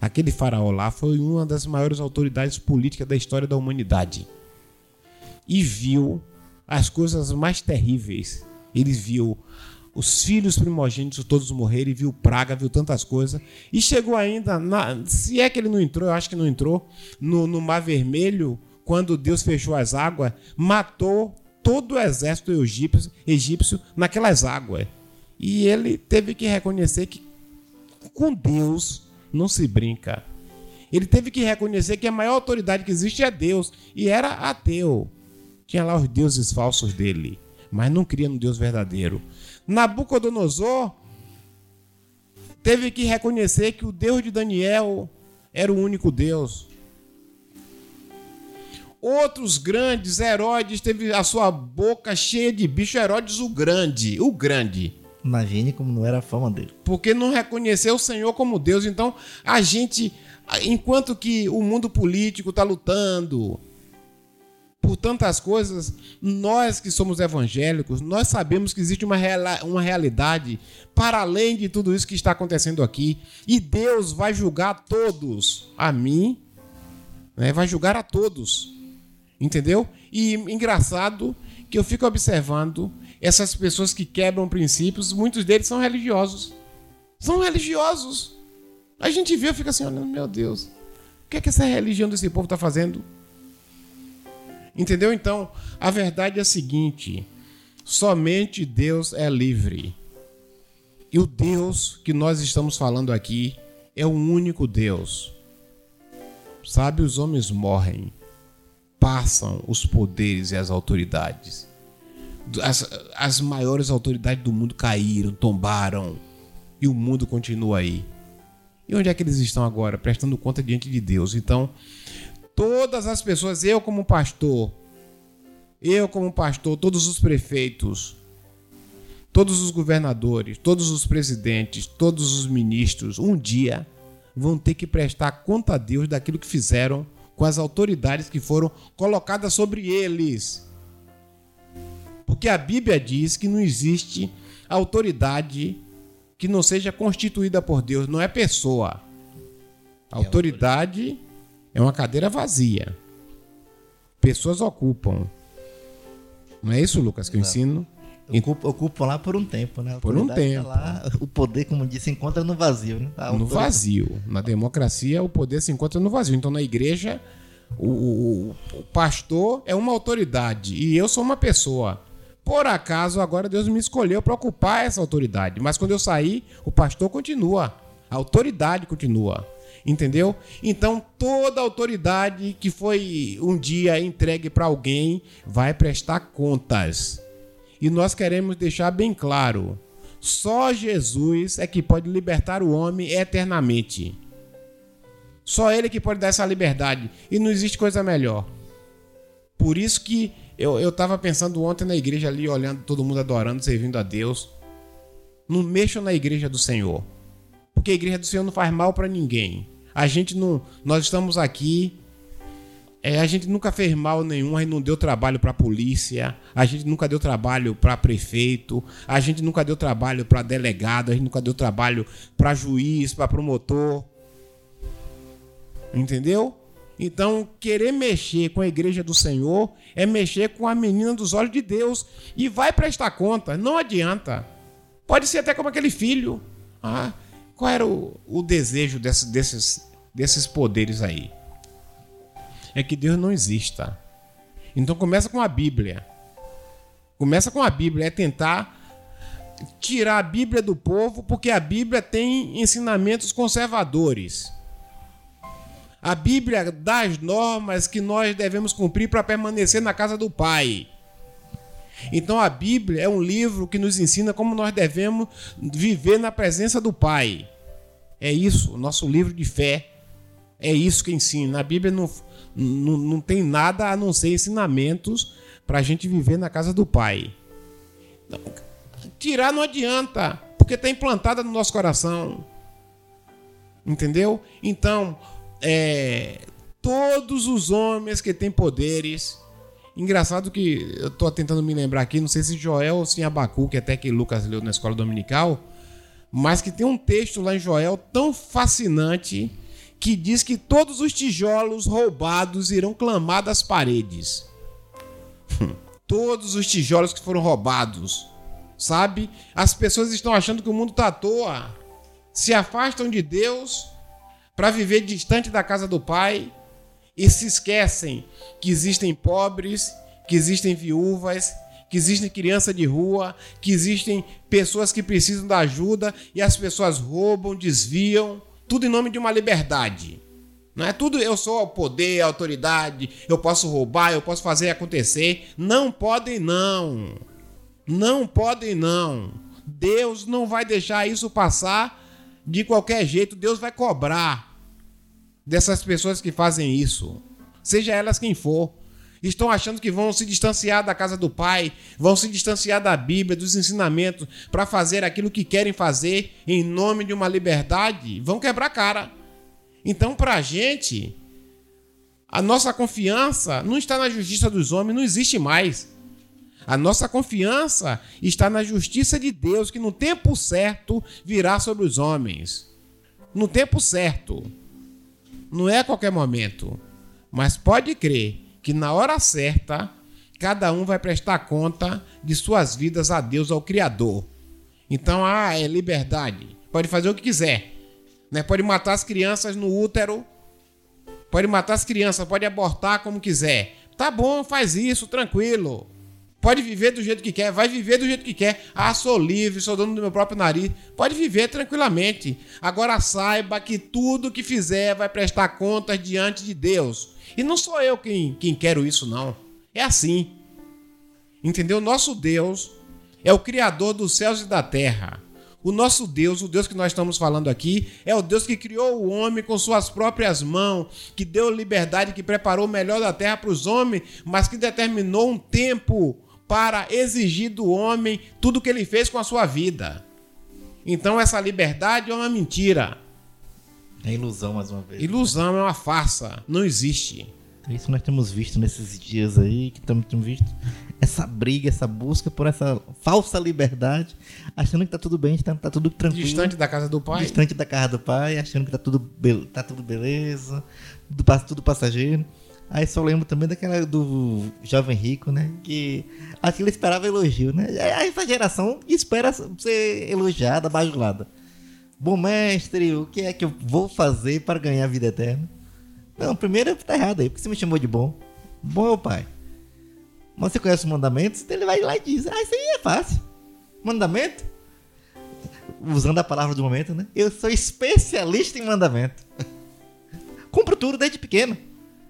Aquele faraó lá foi uma das maiores autoridades políticas da história da humanidade. E viu as coisas mais terríveis. Ele viu os filhos primogênitos todos morrerem, viu praga, viu tantas coisas. E chegou ainda, na, se é que ele não entrou, eu acho que não entrou, no, no Mar Vermelho, quando Deus fechou as águas, matou todo o exército egípcio, egípcio naquelas águas. E ele teve que reconhecer que com Deus não se brinca. Ele teve que reconhecer que a maior autoridade que existe é Deus. E era ateu. Tinha lá os deuses falsos dele. Mas não cria no Deus verdadeiro. Nabucodonosor teve que reconhecer que o Deus de Daniel era o único Deus. Outros grandes, Herodes teve a sua boca cheia de bicho. Herodes o grande, o grande. Imagine como não era a fama dele. Porque não reconheceu o Senhor como Deus. Então, a gente, enquanto que o mundo político está lutando, por tantas coisas, nós que somos evangélicos, nós sabemos que existe uma, real, uma realidade para além de tudo isso que está acontecendo aqui. E Deus vai julgar todos. A mim, né, vai julgar a todos. Entendeu? E engraçado que eu fico observando essas pessoas que quebram princípios, muitos deles são religiosos. São religiosos. A gente vê e fica assim, olhando, meu Deus, o que é que essa religião desse povo está fazendo? Entendeu? Então, a verdade é a seguinte: somente Deus é livre. E o Deus que nós estamos falando aqui é o único Deus. Sabe, os homens morrem, passam os poderes e as autoridades. As, as maiores autoridades do mundo caíram, tombaram, e o mundo continua aí. E onde é que eles estão agora? Prestando conta diante de Deus. Então, todas as pessoas, eu como pastor, eu como pastor, todos os prefeitos, todos os governadores, todos os presidentes, todos os ministros, um dia vão ter que prestar conta a Deus daquilo que fizeram com as autoridades que foram colocadas sobre eles. Porque a Bíblia diz que não existe autoridade que não seja constituída por Deus, não é pessoa. A autoridade é uma cadeira vazia. Pessoas ocupam. Não é isso, Lucas, que eu ensino? Ocupa, ocupam lá por um tempo, né? Por um tá tempo. Tá lá, o poder, como disse, se encontra no vazio. Né? No vazio. Na democracia, o poder se encontra no vazio. Então, na igreja, o, o, o pastor é uma autoridade e eu sou uma pessoa. Por acaso, agora Deus me escolheu para ocupar essa autoridade. Mas quando eu sair, o pastor continua. A autoridade continua. Entendeu? Então, toda autoridade que foi um dia entregue para alguém vai prestar contas. E nós queremos deixar bem claro: só Jesus é que pode libertar o homem eternamente. Só ele que pode dar essa liberdade. E não existe coisa melhor. Por isso que eu, eu tava pensando ontem na igreja ali, olhando todo mundo adorando, servindo a Deus. Não mexam na igreja do Senhor. Porque a igreja do Senhor não faz mal para ninguém. A gente não. Nós estamos aqui. É, a gente nunca fez mal nenhum, a gente não deu trabalho para polícia, a gente nunca deu trabalho para prefeito, a gente nunca deu trabalho para delegado, a gente nunca deu trabalho para juiz, para promotor. Entendeu? Então, querer mexer com a igreja do Senhor é mexer com a menina dos olhos de Deus. E vai prestar conta, não adianta. Pode ser até como aquele filho. Ah, qual era o, o desejo desse, desses, desses poderes aí? É que Deus não exista. Então começa com a Bíblia. Começa com a Bíblia, é tentar tirar a Bíblia do povo, porque a Bíblia tem ensinamentos conservadores. A Bíblia dá as normas que nós devemos cumprir para permanecer na casa do Pai. Então a Bíblia é um livro que nos ensina como nós devemos viver na presença do Pai. É isso, o nosso livro de fé. É isso que ensina. A Bíblia não, não, não tem nada a não ser ensinamentos para a gente viver na casa do Pai. tirar não adianta, porque está implantada no nosso coração. Entendeu? Então, é, todos os homens que têm poderes, Engraçado que eu tô tentando me lembrar aqui, não sei se Joel ou se Abacu, que até que Lucas leu na escola dominical, mas que tem um texto lá em Joel tão fascinante que diz que todos os tijolos roubados irão clamar das paredes. todos os tijolos que foram roubados. Sabe? As pessoas estão achando que o mundo está à toa. Se afastam de Deus para viver distante da casa do Pai e se esquecem que existem pobres, que existem viúvas, que existem crianças de rua, que existem pessoas que precisam da ajuda e as pessoas roubam, desviam, tudo em nome de uma liberdade. Não é tudo eu sou o poder, a autoridade, eu posso roubar, eu posso fazer acontecer. Não podem não. Não podem não. Deus não vai deixar isso passar de qualquer jeito. Deus vai cobrar dessas pessoas que fazem isso. Seja elas quem for. Estão achando que vão se distanciar da casa do Pai, vão se distanciar da Bíblia, dos ensinamentos, para fazer aquilo que querem fazer em nome de uma liberdade. Vão quebrar cara. Então, para a gente, a nossa confiança não está na justiça dos homens, não existe mais. A nossa confiança está na justiça de Deus, que no tempo certo virá sobre os homens. No tempo certo. Não é a qualquer momento. Mas pode crer que na hora certa, cada um vai prestar conta de suas vidas a Deus, ao Criador. Então, ah, é liberdade. Pode fazer o que quiser. Né? Pode matar as crianças no útero. Pode matar as crianças, pode abortar como quiser. Tá bom, faz isso, tranquilo. Pode viver do jeito que quer, vai viver do jeito que quer. Ah, sou livre, sou dono do meu próprio nariz. Pode viver tranquilamente. Agora saiba que tudo que fizer vai prestar contas diante de Deus. E não sou eu quem, quem quero isso, não. É assim. Entendeu? Nosso Deus é o Criador dos céus e da terra. O nosso Deus, o Deus que nós estamos falando aqui, é o Deus que criou o homem com suas próprias mãos, que deu liberdade, que preparou o melhor da terra para os homens, mas que determinou um tempo para exigir do homem tudo que ele fez com a sua vida. Então essa liberdade é uma mentira. É ilusão mais uma vez. Ilusão é uma farsa, não existe. É isso nós temos visto nesses dias aí, que estamos temos visto essa briga, essa busca por essa falsa liberdade, achando que tá tudo bem, tá, tá tudo tranquilo. Distante da casa do pai. Distante da casa do pai, achando que tá tudo, be tá tudo beleza, tudo, tudo passageiro. Aí só lembro também daquela do jovem rico, né? Que acho que ele esperava elogio, né? Essa geração espera ser elogiada, bajulada. Bom mestre, o que é que eu vou fazer para ganhar a vida eterna? Não, primeiro tá errado aí, porque você me chamou de bom. Bom é o pai. Mas você conhece os mandamentos? Então ele vai lá e diz: Ah, isso aí é fácil. Mandamento? Usando a palavra do momento, né? Eu sou especialista em mandamento. Cumpro tudo desde pequeno.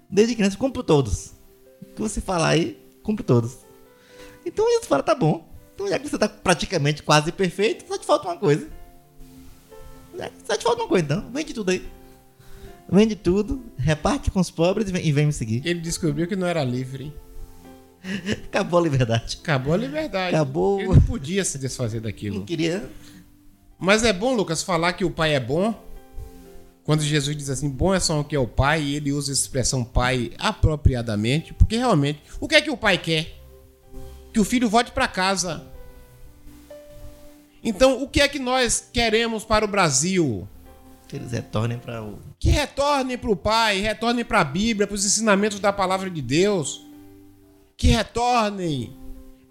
Desde criança, cumpro todos. O que você falar aí, cumpro todos. Então Jesus fala: Tá bom. Então já que você tá praticamente quase perfeito, só te falta uma coisa. Só te falta uma coisa então. Vende tudo aí vende tudo, reparte com os pobres e vem, e vem me seguir. Ele descobriu que não era livre. Acabou a liberdade. Acabou a liberdade. Acabou. Ele não podia se desfazer daquilo. Não queria. Mas é bom, Lucas, falar que o pai é bom. Quando Jesus diz assim, bom é só o que é o pai, e ele usa a expressão pai apropriadamente, porque realmente, o que é que o pai quer? Que o filho volte para casa. Então, o que é que nós queremos para o Brasil? Que eles retornem para o. Que retornem para o Pai, retornem para a Bíblia, para os ensinamentos da palavra de Deus. Que retornem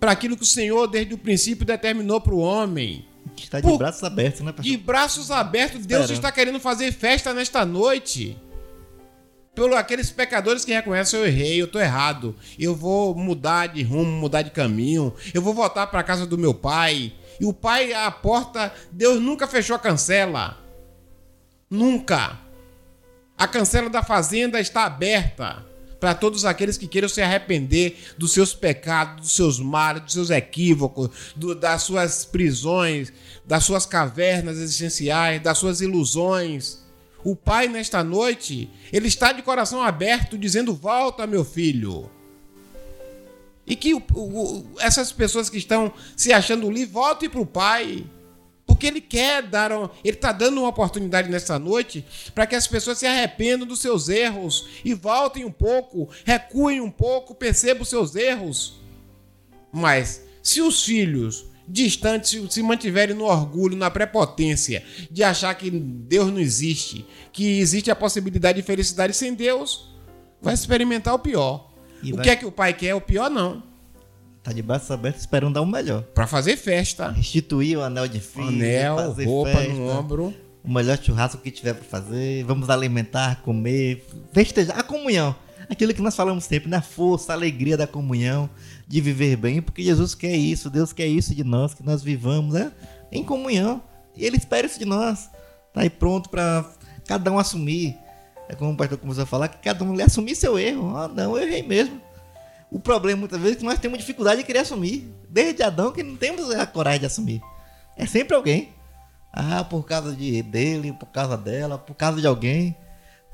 para aquilo que o Senhor, desde o princípio, determinou para o homem. Está de Por... braços abertos, né, pastor? De braços abertos, Deus está querendo fazer festa nesta noite. Pelo aqueles pecadores que reconhecem eu errei, eu estou errado. Eu vou mudar de rumo, mudar de caminho. Eu vou voltar para casa do meu pai. E o pai, a porta, Deus nunca fechou a cancela. Nunca. A cancela da fazenda está aberta para todos aqueles que queiram se arrepender dos seus pecados, dos seus males, dos seus equívocos, do, das suas prisões, das suas cavernas existenciais, das suas ilusões. O Pai, nesta noite, ele está de coração aberto, dizendo: Volta, meu filho. E que o, o, essas pessoas que estão se achando livres, voltem para o Pai Porque ele quer dar, um, ele está dando uma oportunidade nessa noite para que as pessoas se arrependam dos seus erros e voltem um pouco, recuem um pouco, percebam os seus erros. Mas se os filhos distantes se mantiverem no orgulho, na prepotência de achar que Deus não existe, que existe a possibilidade de felicidade sem Deus, vai experimentar o pior. E o vai... que é que o pai quer? O pior não. Tá de braços abertos esperando dar o melhor. Para fazer festa. Restituir o anel de filho. Anel, roupa festa, no ombro. O melhor churrasco que tiver para fazer. Vamos alimentar, comer, festejar a comunhão. Aquilo que nós falamos sempre, né? A força, a alegria da comunhão de viver bem, porque Jesus quer isso, Deus quer isso de nós, que nós vivamos né? em comunhão. E Ele espera isso de nós. Tá aí pronto para cada um assumir. É como o pastor começou a falar, que cada um assumir seu erro. Ah, não, eu errei mesmo. O problema muitas vezes é que nós temos dificuldade de querer assumir. Desde Adão que não temos a coragem de assumir. É sempre alguém. Ah, por causa de dele, por causa dela, por causa de alguém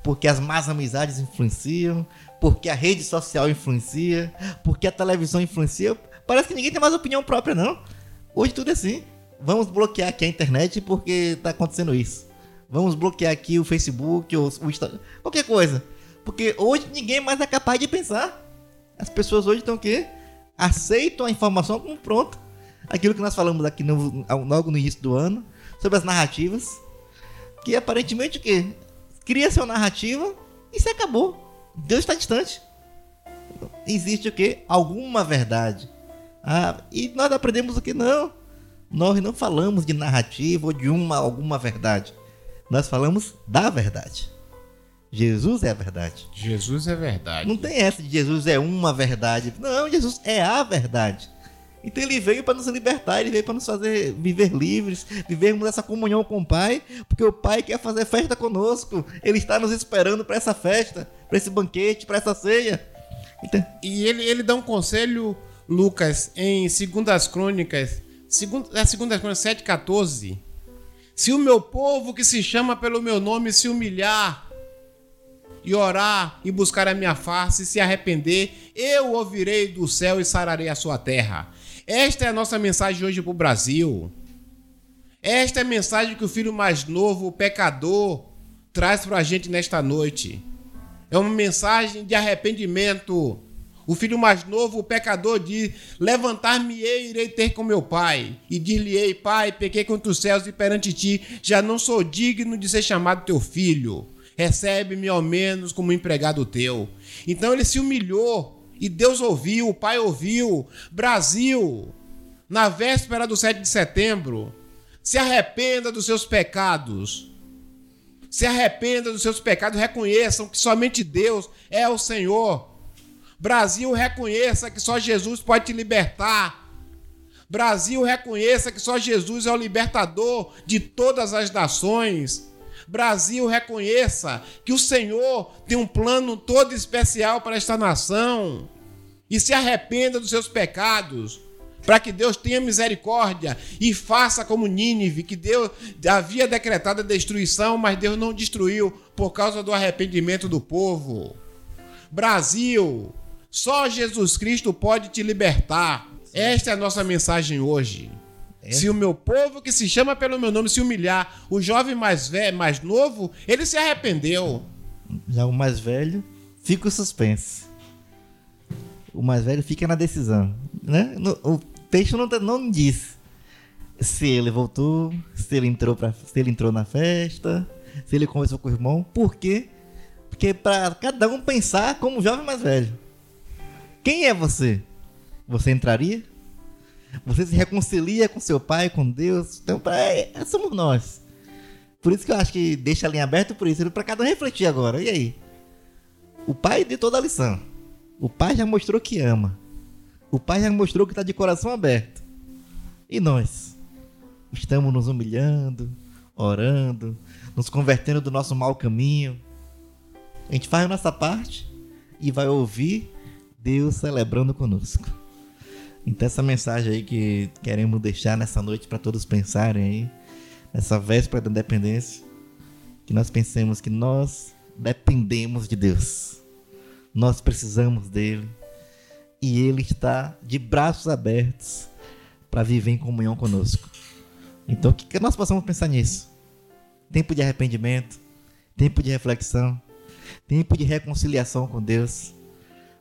porque as más amizades influenciam, porque a rede social influencia, porque a televisão influencia. Parece que ninguém tem mais opinião própria, não. Hoje tudo é assim. Vamos bloquear aqui a internet porque está acontecendo isso. Vamos bloquear aqui o Facebook, o, o Instagram, qualquer coisa. Porque hoje ninguém mais é capaz de pensar. As pessoas hoje estão o quê? Aceitam a informação como pronta. Aquilo que nós falamos aqui no, logo no início do ano, sobre as narrativas. Que aparentemente o quê? cria sua narrativa e se acabou. Deus está distante. Existe o que? Alguma verdade. Ah, e nós aprendemos o que não. Nós não falamos de narrativa ou de uma alguma verdade. Nós falamos da verdade. Jesus é a verdade. Jesus é verdade. Não tem essa de Jesus é uma verdade. Não, Jesus é a verdade. Então ele veio para nos libertar, ele veio para nos fazer viver livres, vivermos essa comunhão com o Pai, porque o Pai quer fazer festa conosco. Ele está nos esperando para essa festa, para esse banquete, para essa ceia. Então... E ele, ele dá um conselho, Lucas, em Segundas Crônicas, segundo, é Segundas Crônicas 7,14. Se o meu povo que se chama pelo meu nome se humilhar e orar e buscar a minha face e se arrepender, eu ouvirei do céu e sararei a sua terra. Esta é a nossa mensagem hoje para o Brasil. Esta é a mensagem que o filho mais novo, o pecador, traz para a gente nesta noite. É uma mensagem de arrependimento. O filho mais novo, o pecador, diz: Levantar-me-ei, irei ter com meu pai. E dir-lhe-ei: Pai, pequei contra os céus e perante ti, já não sou digno de ser chamado teu filho. Recebe-me ao menos como empregado teu. Então ele se humilhou e Deus ouviu, o Pai ouviu. Brasil, na véspera do 7 de setembro, se arrependa dos seus pecados. Se arrependa dos seus pecados, reconheçam que somente Deus é o Senhor. Brasil, reconheça que só Jesus pode te libertar. Brasil, reconheça que só Jesus é o libertador de todas as nações. Brasil, reconheça que o Senhor tem um plano todo especial para esta nação e se arrependa dos seus pecados, para que Deus tenha misericórdia e faça como Nínive, que Deus havia decretado a destruição, mas Deus não destruiu por causa do arrependimento do povo. Brasil, só Jesus Cristo pode te libertar. Esta é a nossa mensagem hoje. É. Se o meu povo que se chama pelo meu nome se humilhar, o jovem mais velho, mais novo, ele se arrependeu. Já o mais velho fica o suspense o mais velho fica na decisão. Né? No, o texto não, não diz se ele voltou, se ele entrou pra, se ele entrou na festa, se ele conversou com o irmão. Por quê? Porque para cada um pensar como jovem mais velho. Quem é você? Você entraria? Você se reconcilia com seu pai, com Deus? Então, pra, é, somos nós. Por isso que eu acho que deixa a linha aberta por isso, para cada um refletir agora. E aí? O pai de toda a lição. O pai já mostrou que ama. O pai já mostrou que está de coração aberto. E nós? Estamos nos humilhando, orando, nos convertendo do nosso mau caminho. A gente faz a nossa parte e vai ouvir Deus celebrando conosco. Então essa mensagem aí que queremos deixar nessa noite para todos pensarem aí, nessa véspera da independência, que nós pensemos que nós dependemos de Deus. Nós precisamos dele. E ele está de braços abertos para viver em comunhão conosco. Então, que nós possamos pensar nisso? Tempo de arrependimento, tempo de reflexão, tempo de reconciliação com Deus,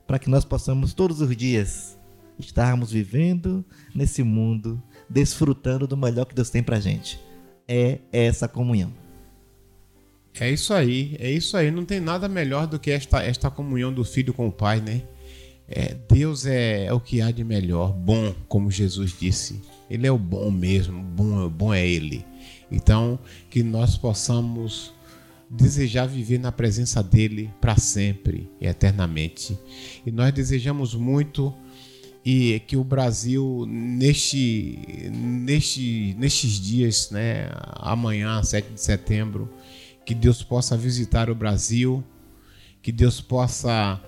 para que nós possamos todos os dias estarmos vivendo nesse mundo, desfrutando do melhor que Deus tem pra gente. É essa comunhão. É isso aí, é isso aí. Não tem nada melhor do que esta, esta comunhão do filho com o pai, né? É, Deus é, é, o que há de melhor, bom, como Jesus disse. Ele é o bom mesmo, bom, bom é Ele. Então, que nós possamos desejar viver na presença dele para sempre e eternamente. E nós desejamos muito e que o Brasil neste, neste, nestes dias, né, amanhã, 7 de setembro, que Deus possa visitar o Brasil, que Deus possa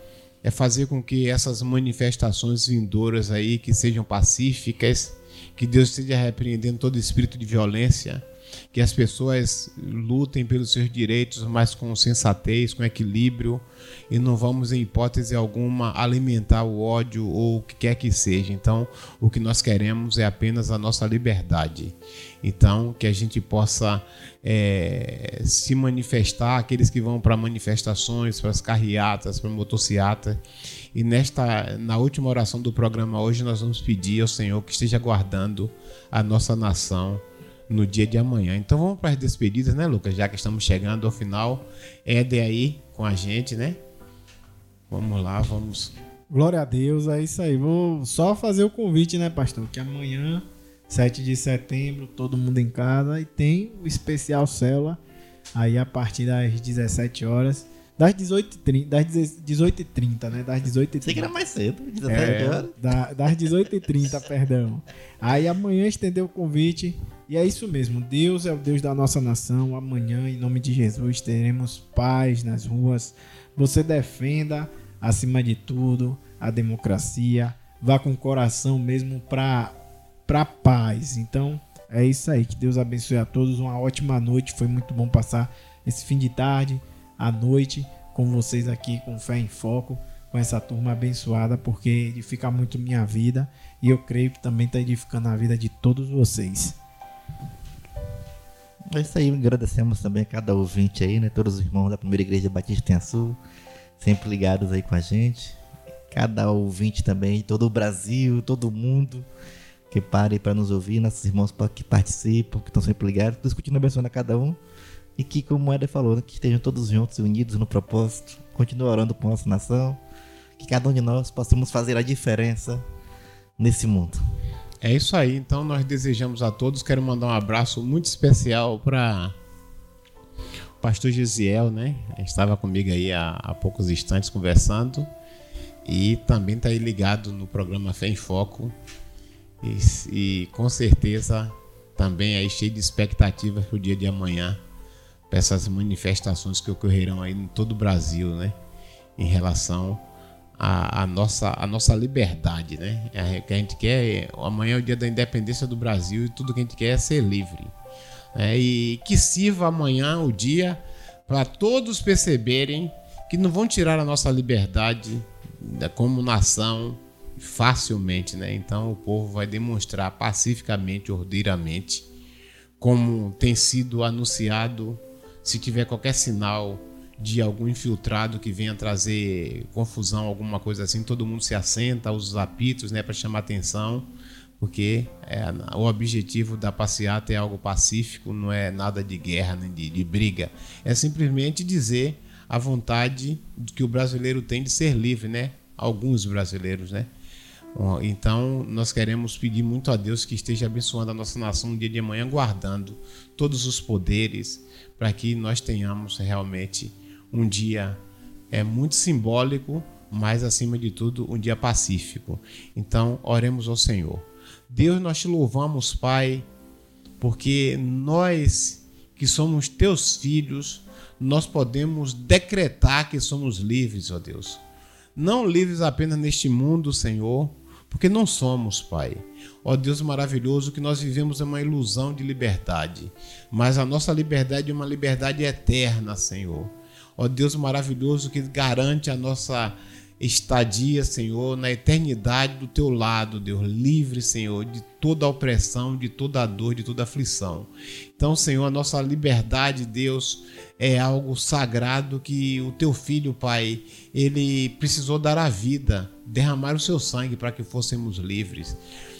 é, fazer com que essas manifestações vindouras aí que sejam pacíficas, que Deus esteja repreendendo todo espírito de violência, que as pessoas lutem pelos seus direitos, mas com sensatez, com equilíbrio, e não vamos, em hipótese alguma, alimentar o ódio ou o que quer que seja. Então, o que nós queremos é apenas a nossa liberdade. Então, que a gente possa é, se manifestar, aqueles que vão para manifestações, para as carreatas, para motocicleta. E nesta, na última oração do programa hoje, nós vamos pedir ao Senhor que esteja guardando a nossa nação no dia de amanhã. Então vamos para as despedidas, né, Lucas? Já que estamos chegando ao final. Éder aí com a gente, né? Vamos lá, vamos. Glória a Deus, é isso aí. Vou só fazer o convite, né, pastor? Que amanhã, 7 de setembro, todo mundo em casa e tem o especial célula aí a partir das 17 horas. Das 18h30, das 18h30, né? Das 18h30. Sei que era mais cedo, 17 É, horas. da- das 18h30, perdão. Aí amanhã estendeu o convite. E é isso mesmo. Deus é o Deus da nossa nação. Amanhã, em nome de Jesus, teremos paz nas ruas. Você defenda, acima de tudo, a democracia. Vá com o coração mesmo para para paz. Então, é isso aí. Que Deus abençoe a todos. Uma ótima noite. Foi muito bom passar esse fim de tarde, à noite, com vocês aqui com Fé em Foco, com essa turma abençoada, porque edifica muito minha vida e eu creio que também está edificando a vida de todos vocês. É isso aí, agradecemos também a cada ouvinte aí, né? Todos os irmãos da primeira igreja Batista em Sul, sempre ligados aí com a gente. Cada ouvinte também, todo o Brasil, todo mundo que pare para nos ouvir, nossos irmãos que participam, que estão sempre ligados, Deus continue abençoando a cada um. E que, como o Éder falou, né, que estejam todos juntos, unidos no propósito, continue orando por nossa nação, que cada um de nós possamos fazer a diferença nesse mundo. É isso aí. Então nós desejamos a todos. Quero mandar um abraço muito especial para o pastor Gisiel, né? Estava comigo aí há, há poucos instantes conversando e também está aí ligado no programa Fé em Foco e, e com certeza também aí cheio de expectativas para o dia de amanhã, para essas manifestações que ocorrerão aí em todo o Brasil, né? Em relação a, a nossa, a nossa liberdade, né? É, que a gente quer é, amanhã é o dia da independência do Brasil e tudo que a gente quer é ser livre. né? E que sirva amanhã o dia para todos perceberem que não vão tirar a nossa liberdade né, como nação facilmente, né? Então o povo vai demonstrar pacificamente, ordeiramente, como tem sido anunciado, se tiver qualquer sinal de algum infiltrado que venha trazer confusão, alguma coisa assim, todo mundo se assenta, os apitos, né, para chamar atenção, porque é, o objetivo da passeata é algo pacífico, não é nada de guerra nem de, de briga, é simplesmente dizer a vontade que o brasileiro tem de ser livre, né? Alguns brasileiros, né? Então, nós queremos pedir muito a Deus que esteja abençoando a nossa nação no dia de amanhã, guardando todos os poderes, para que nós tenhamos realmente um dia é muito simbólico, mas acima de tudo, um dia pacífico. Então, oremos ao Senhor. Deus, nós te louvamos, Pai, porque nós que somos teus filhos, nós podemos decretar que somos livres, ó Deus. Não livres apenas neste mundo, Senhor, porque não somos, Pai. Ó Deus maravilhoso, que nós vivemos é uma ilusão de liberdade, mas a nossa liberdade é uma liberdade eterna, Senhor. Ó Deus maravilhoso que garante a nossa estadia, Senhor, na eternidade do teu lado, Deus, livre, Senhor, de toda opressão, de toda dor, de toda aflição. Então, Senhor, a nossa liberdade, Deus, é algo sagrado que o teu filho, Pai, ele precisou dar a vida, derramar o seu sangue para que fôssemos livres.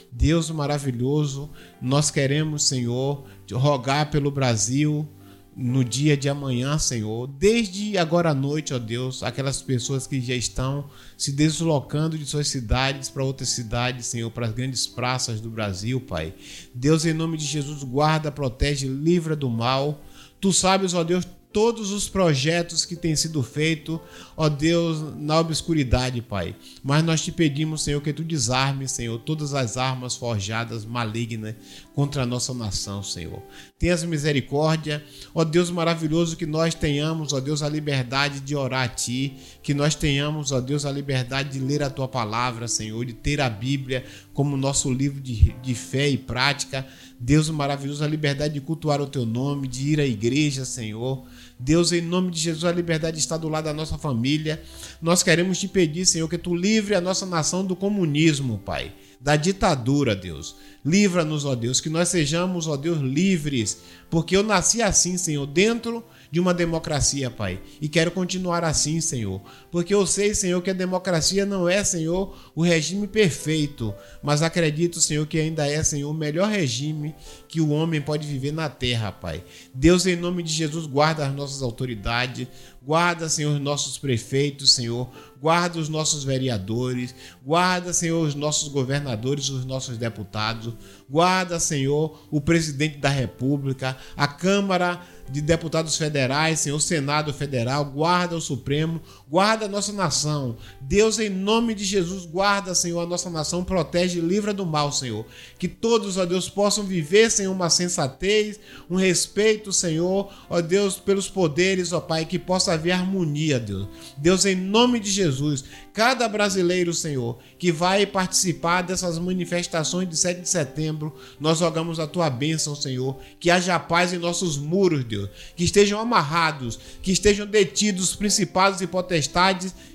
Deus maravilhoso, nós queremos, Senhor, rogar pelo Brasil, no dia de amanhã, Senhor, desde agora à noite, ó Deus, aquelas pessoas que já estão se deslocando de suas cidades para outras cidades, Senhor, para as grandes praças do Brasil, Pai. Deus, em nome de Jesus, guarda, protege, livra do mal. Tu sabes, ó Deus, todos os projetos que têm sido feitos, ó Deus, na obscuridade, Pai. Mas nós te pedimos, Senhor, que tu desarme, Senhor, todas as armas forjadas, malignas contra a nossa nação, Senhor. Tenhas misericórdia, ó Deus maravilhoso, que nós tenhamos, ó Deus, a liberdade de orar a Ti, que nós tenhamos, ó Deus, a liberdade de ler a Tua palavra, Senhor, de ter a Bíblia como nosso livro de, de fé e prática. Deus maravilhoso, a liberdade de cultuar o Teu nome, de ir à igreja, Senhor. Deus, em nome de Jesus, a liberdade está do lado da nossa família. Nós queremos te pedir, Senhor, que tu livre a nossa nação do comunismo, Pai, da ditadura, Deus. Livra-nos, ó Deus, que nós sejamos, ó Deus, livres, porque eu nasci assim, Senhor, dentro de uma democracia, Pai. E quero continuar assim, Senhor. Porque eu sei, Senhor, que a democracia não é, Senhor, o regime perfeito. Mas acredito, Senhor, que ainda é, Senhor, o melhor regime que o homem pode viver na terra, Pai. Deus, em nome de Jesus, guarda as nossas autoridades. Guarda, Senhor, os nossos prefeitos, Senhor. Guarda os nossos vereadores. Guarda, Senhor, os nossos governadores, os nossos deputados. Guarda, Senhor, o presidente da República, a Câmara de deputados federais, Senhor, Senado Federal, guarda o Supremo, guarda a nossa nação. Deus, em nome de Jesus, guarda, Senhor, a nossa nação, protege e livra do mal, Senhor. Que todos, ó Deus, possam viver, Senhor, uma sensatez, um respeito, Senhor, ó Deus, pelos poderes, ó Pai, que possa haver harmonia, Deus. Deus, em nome de Jesus, cada brasileiro, Senhor, que vai participar dessas manifestações de 7 de setembro, nós rogamos a tua bênção, Senhor, que haja paz em nossos muros, Deus, que estejam amarrados, que estejam detidos os principados e potestades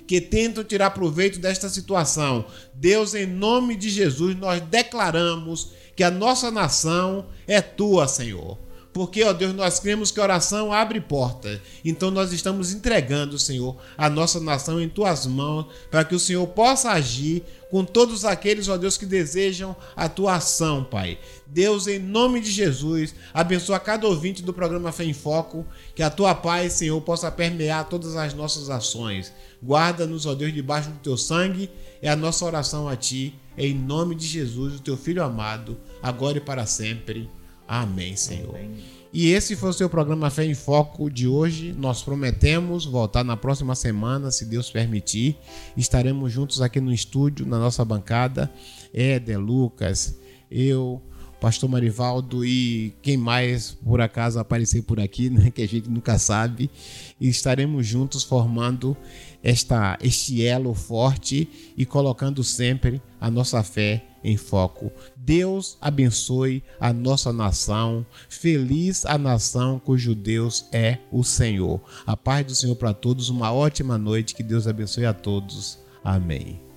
que tentam tirar proveito desta situação. Deus, em nome de Jesus, nós declaramos que a nossa nação é tua, Senhor. Porque, ó Deus, nós cremos que oração abre porta. Então nós estamos entregando, Senhor, a nossa nação em tuas mãos, para que o Senhor possa agir com todos aqueles, ó Deus, que desejam a tua ação, Pai. Deus, em nome de Jesus, abençoa cada ouvinte do programa Fé em Foco, que a tua paz, Senhor, possa permear todas as nossas ações. Guarda-nos, ó Deus, debaixo do teu sangue. É a nossa oração a ti, em nome de Jesus, o teu filho amado, agora e para sempre. Amém, Senhor. Amém. E esse foi o seu programa Fé em Foco de hoje. Nós prometemos voltar na próxima semana, se Deus permitir. Estaremos juntos aqui no estúdio, na nossa bancada. Éder, Lucas, eu, Pastor Marivaldo e quem mais por acaso aparecer por aqui, né, que a gente nunca sabe. E estaremos juntos formando esta, este elo forte e colocando sempre a nossa fé em foco. Deus abençoe a nossa nação. Feliz a nação cujo Deus é o Senhor. A paz do Senhor para todos. Uma ótima noite. Que Deus abençoe a todos. Amém.